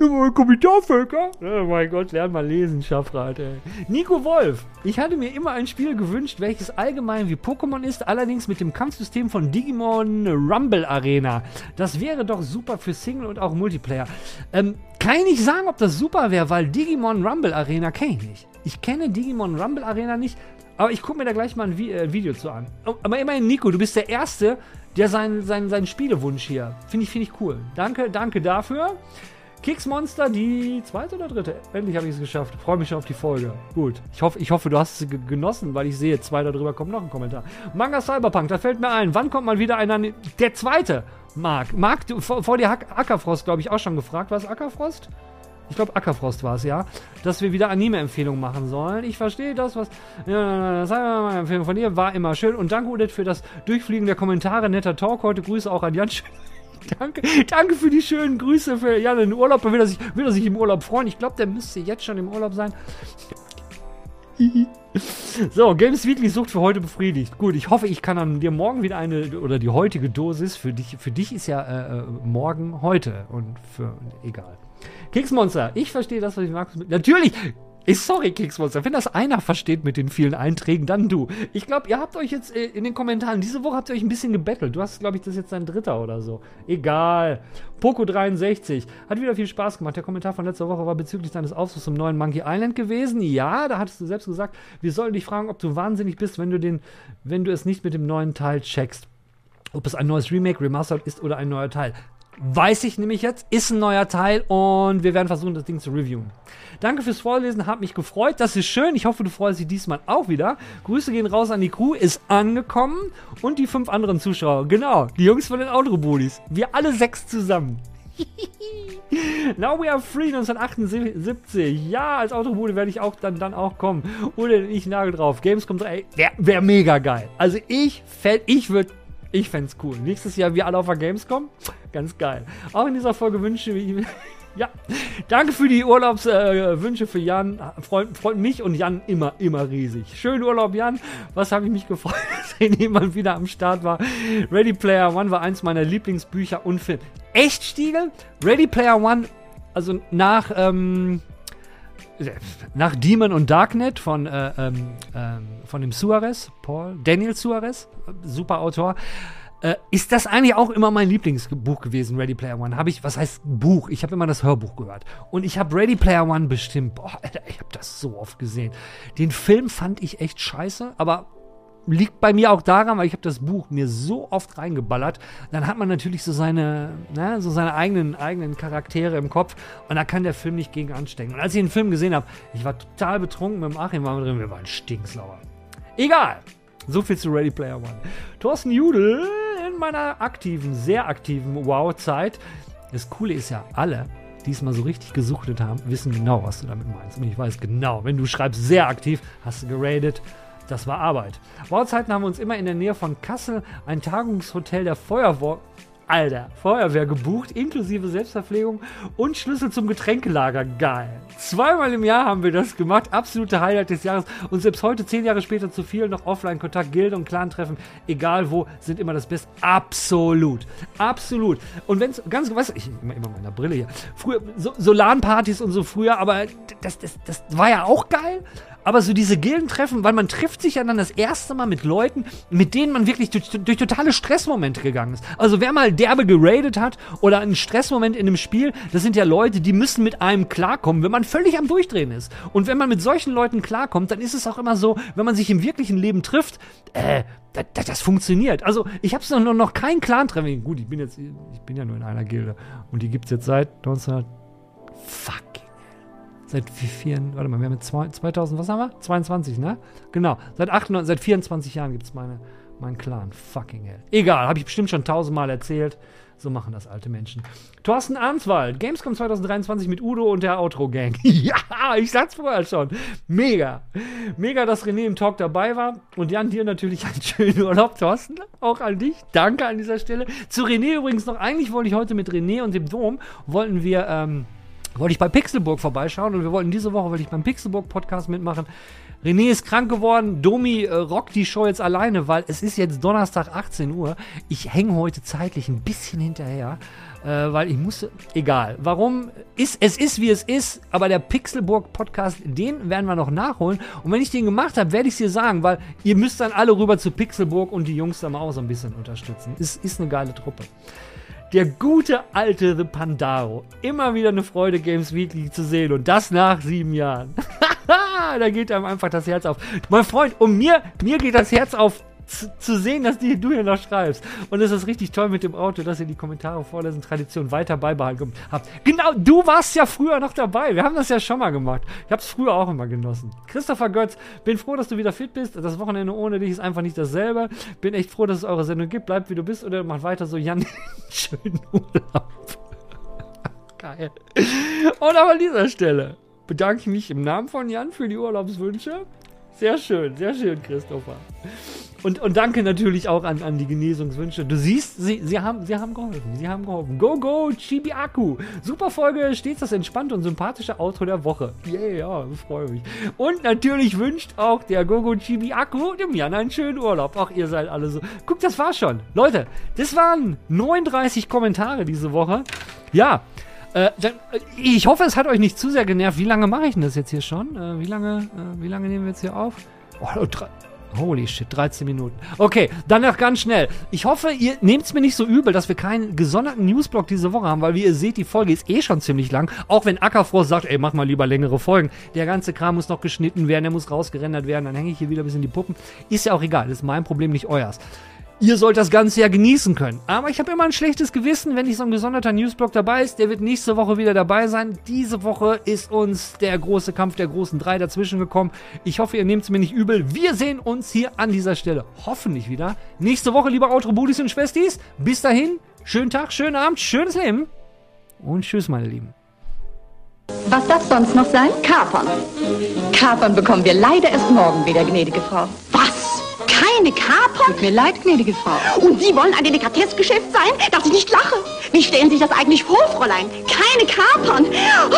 Über Kommentarvölker? Oh mein Gott, lern mal lesen, Schaffrat, ey. Nico Wolf. Ich hatte mir immer ein Spiel gewünscht, welches allgemein wie Pokémon ist, allerdings mit dem Kampfsystem von Digimon Rumble Arena. Das wäre doch super für Single und auch Multiplayer. Ähm, kann ich nicht sagen, ob das super wäre, weil Digimon Rumble Arena kenne ich nicht. Ich kenne Digimon Rumble Arena nicht, aber ich gucke mir da gleich mal ein äh, Video zu an. Aber immerhin, Nico, du bist der Erste, der seinen, seinen, seinen Spielewunsch hier. Finde ich, find ich cool. Danke, danke dafür. Kicksmonster, die zweite oder dritte? Endlich habe ich es geschafft. Freue mich schon auf die Folge. Gut. Ich hoffe, ich hoffe, du hast es genossen, weil ich sehe, zwei darüber kommt noch ein Kommentar. Manga Cyberpunk, da fällt mir ein. Wann kommt mal wieder einer. Der zweite! Marc. Marc, du, vor, vor dir Ackerfrost, glaube ich, auch schon gefragt. Was Ackerfrost? Ich glaube, Ackerfrost war es, ja. Dass wir wieder Anime-Empfehlungen machen sollen. Ich verstehe das, was. Ja, das eine Empfehlung von dir war immer schön. Und danke, Udit, für das Durchfliegen der Kommentare. Netter Talk heute. Grüße auch an Jan. danke, danke für die schönen Grüße für Jan in Urlaub. Will er sich, will er sich im Urlaub freuen? Ich glaube, der müsste jetzt schon im Urlaub sein. so, Games Weekly Sucht für heute befriedigt. Gut, ich hoffe, ich kann dann dir morgen wieder eine, oder die heutige Dosis, für dich, für dich ist ja äh, äh morgen heute und für, egal. Keksmonster, ich verstehe das, was ich mag. Natürlich, ich, sorry, Keksmonster. Wenn das einer versteht mit den vielen Einträgen, dann du. Ich glaube, ihr habt euch jetzt äh, in den Kommentaren, diese Woche habt ihr euch ein bisschen gebettelt. Du hast, glaube ich, das ist jetzt dein dritter oder so. Egal. Poco63. Hat wieder viel Spaß gemacht. Der Kommentar von letzter Woche war bezüglich deines Aufsuchs zum neuen Monkey Island gewesen. Ja, da hattest du selbst gesagt, wir sollen dich fragen, ob du wahnsinnig bist, wenn du, den, wenn du es nicht mit dem neuen Teil checkst. Ob es ein neues Remake, Remastered ist oder ein neuer Teil. Weiß ich nämlich jetzt, ist ein neuer Teil und wir werden versuchen, das Ding zu reviewen. Danke fürs Vorlesen, hat mich gefreut. Das ist schön. Ich hoffe, du freust dich diesmal auch wieder. Grüße gehen raus an die Crew, ist angekommen und die fünf anderen Zuschauer. Genau, die Jungs von den Outro-Buddies. Wir alle sechs zusammen. Now we are free 1978. Ja, als Autobude werde ich auch dann, dann auch kommen. Oder ich nagel drauf. Gamescom 3, wäre wär mega geil. Also ich fällt, ich würde ich fände cool. Nächstes Jahr wir alle auf der Gamescom. Ganz geil. Auch in dieser Folge wünsche ich mir. Ja, danke für die Urlaubswünsche äh, für Jan. Freut, freut, mich und Jan immer, immer riesig. Schönen Urlaub, Jan. Was habe ich mich gefreut, dass jemand wieder am Start war. Ready Player One war eins meiner Lieblingsbücher und Filme. Echt, Stiegel? Ready Player One, also nach, ähm, nach Demon und Darknet von, äh, ähm, ähm, von dem Suarez, Paul, Daniel Suarez, super Autor. Äh, ist das eigentlich auch immer mein Lieblingsbuch gewesen, Ready Player One? Habe ich, was heißt Buch? Ich habe immer das Hörbuch gehört. Und ich habe Ready Player One bestimmt, boah, Alter, ich habe das so oft gesehen. Den Film fand ich echt scheiße, aber liegt bei mir auch daran, weil ich habe das Buch mir so oft reingeballert. Dann hat man natürlich so seine, ne, so seine eigenen, eigenen Charaktere im Kopf und da kann der Film nicht gegen anstecken. Und als ich den Film gesehen habe, ich war total betrunken mit dem Achim, waren wir drin, wir waren stinksauer. Egal. So viel zu Ready Player One. Thorsten Judel in meiner aktiven, sehr aktiven Wow-Zeit. Das Coole ist ja, alle, die es mal so richtig gesuchtet haben, wissen genau, was du damit meinst. Und ich weiß genau, wenn du schreibst sehr aktiv, hast du geradet, das war Arbeit. Bauzeiten haben wir uns immer in der Nähe von Kassel ein Tagungshotel der Feuerwehr, Alter, Feuerwehr gebucht, inklusive Selbstverpflegung und Schlüssel zum Getränkelager. Geil. Zweimal im Jahr haben wir das gemacht. Absolute Highlight des Jahres. Und selbst heute, zehn Jahre später, zu viel noch Offline-Kontakt, Gilde und Clan-Treffen, egal wo, sind immer das Beste. Absolut. Absolut. Und wenn es ganz, was, ich immer, immer meiner Brille hier. Früher, so, so LAN-Partys und so früher, aber das, das, das war ja auch geil. Aber so diese Gildentreffen, weil man trifft sich ja dann das erste Mal mit Leuten, mit denen man wirklich durch, durch totale Stressmomente gegangen ist. Also wer mal derbe geradet hat oder einen Stressmoment in einem Spiel, das sind ja Leute, die müssen mit einem klarkommen, wenn man völlig am Durchdrehen ist. Und wenn man mit solchen Leuten klarkommt, dann ist es auch immer so, wenn man sich im wirklichen Leben trifft, äh, das, das, funktioniert. Also ich habe noch, noch kein Clan-Treffen. Gut, ich bin jetzt, ich bin ja nur in einer Gilde und die gibt's jetzt seit 1900. Fuck. Seit vier, warte mal, wir haben jetzt 2000, was haben wir? 22, ne? Genau. Seit, 98, seit 24 Jahren gibt es meine, meinen Clan. Fucking hell. Egal, habe ich bestimmt schon tausendmal erzählt. So machen das alte Menschen. Thorsten Arnswald, Gamescom 2023 mit Udo und der Outro-Gang. ja, ich sag's vorher schon. Mega. Mega, dass René im Talk dabei war. Und Jan, dir natürlich einen schönen Urlaub, Thorsten. Auch an dich. Danke an dieser Stelle. Zu René übrigens noch. Eigentlich wollte ich heute mit René und dem Dom, wollten wir, ähm, wollte ich bei Pixelburg vorbeischauen und wir wollten diese Woche, wollte ich beim Pixelburg Podcast mitmachen. René ist krank geworden, Domi äh, rockt die Show jetzt alleine, weil es ist jetzt Donnerstag 18 Uhr. Ich hänge heute zeitlich ein bisschen hinterher, äh, weil ich musste, egal. Warum? Ist, es ist wie es ist, aber der Pixelburg Podcast, den werden wir noch nachholen. Und wenn ich den gemacht habe, werde ich es dir sagen, weil ihr müsst dann alle rüber zu Pixelburg und die Jungs da mal auch so ein bisschen unterstützen. Ist, ist eine geile Truppe. Der gute alte The Pandaro. Immer wieder eine Freude, Games Weekly zu sehen. Und das nach sieben Jahren. da geht einem einfach das Herz auf. Mein Freund, und mir, mir geht das Herz auf zu, sehen, dass die, du hier noch schreibst. Und es ist richtig toll mit dem Auto, dass ihr die Kommentare vorlesen, Tradition weiter beibehalten habt. Genau, du warst ja früher noch dabei. Wir haben das ja schon mal gemacht. Ich habe es früher auch immer genossen. Christopher Götz, bin froh, dass du wieder fit bist. Das Wochenende ohne dich ist einfach nicht dasselbe. Bin echt froh, dass es eure Sendung gibt. Bleibt wie du bist oder macht weiter so. Jan, schönen Urlaub. Geil. Und auch an dieser Stelle bedanke ich mich im Namen von Jan für die Urlaubswünsche. Sehr schön, sehr schön, Christopher. Und, und danke natürlich auch an, an die Genesungswünsche. Du siehst, sie, sie, haben, sie haben geholfen. Sie haben geholfen. Go, go, Chibiaku. Super Folge, stets das entspannte und sympathische Outro der Woche. Yeah, ja, freue mich. Und natürlich wünscht auch der Gogo Chibiaku dem Jan einen schönen Urlaub. Ach, ihr seid alle so. Guck, das war schon. Leute, das waren 39 Kommentare diese Woche. Ja, äh, dann, äh, ich hoffe, es hat euch nicht zu sehr genervt. Wie lange mache ich denn das jetzt hier schon? Äh, wie, lange, äh, wie lange nehmen wir jetzt hier auf? Oh, Holy shit, 13 Minuten. Okay, dann noch ganz schnell. Ich hoffe, ihr nehmt es mir nicht so übel, dass wir keinen gesonderten Newsblock diese Woche haben, weil wie ihr seht, die Folge ist eh schon ziemlich lang. Auch wenn Ackerfrost sagt, ey, mach mal lieber längere Folgen. Der ganze Kram muss noch geschnitten werden, der muss rausgerendert werden, dann hänge ich hier wieder ein bisschen die Puppen. Ist ja auch egal, das ist mein Problem, nicht euers. Ihr sollt das Ganze ja genießen können. Aber ich habe immer ein schlechtes Gewissen, wenn nicht so ein gesonderter Newsblock dabei ist. Der wird nächste Woche wieder dabei sein. Diese Woche ist uns der große Kampf der großen drei dazwischen gekommen. Ich hoffe, ihr nehmt es mir nicht übel. Wir sehen uns hier an dieser Stelle hoffentlich wieder. Nächste Woche, liebe Outro-Budis und Schwestis. Bis dahin, schönen Tag, schönen Abend, schönes Leben. Und tschüss, meine Lieben. Was darf sonst noch sein? Kapern. Kapern bekommen wir leider erst morgen wieder, gnädige Frau. Was? Keine Kapern? Tut mir leid, gnädige Frau. Und Sie wollen ein Delikatessgeschäft sein, dass ich nicht lache? Wie stellen Sie sich das eigentlich vor, Fräulein? Keine Kapern? Oh,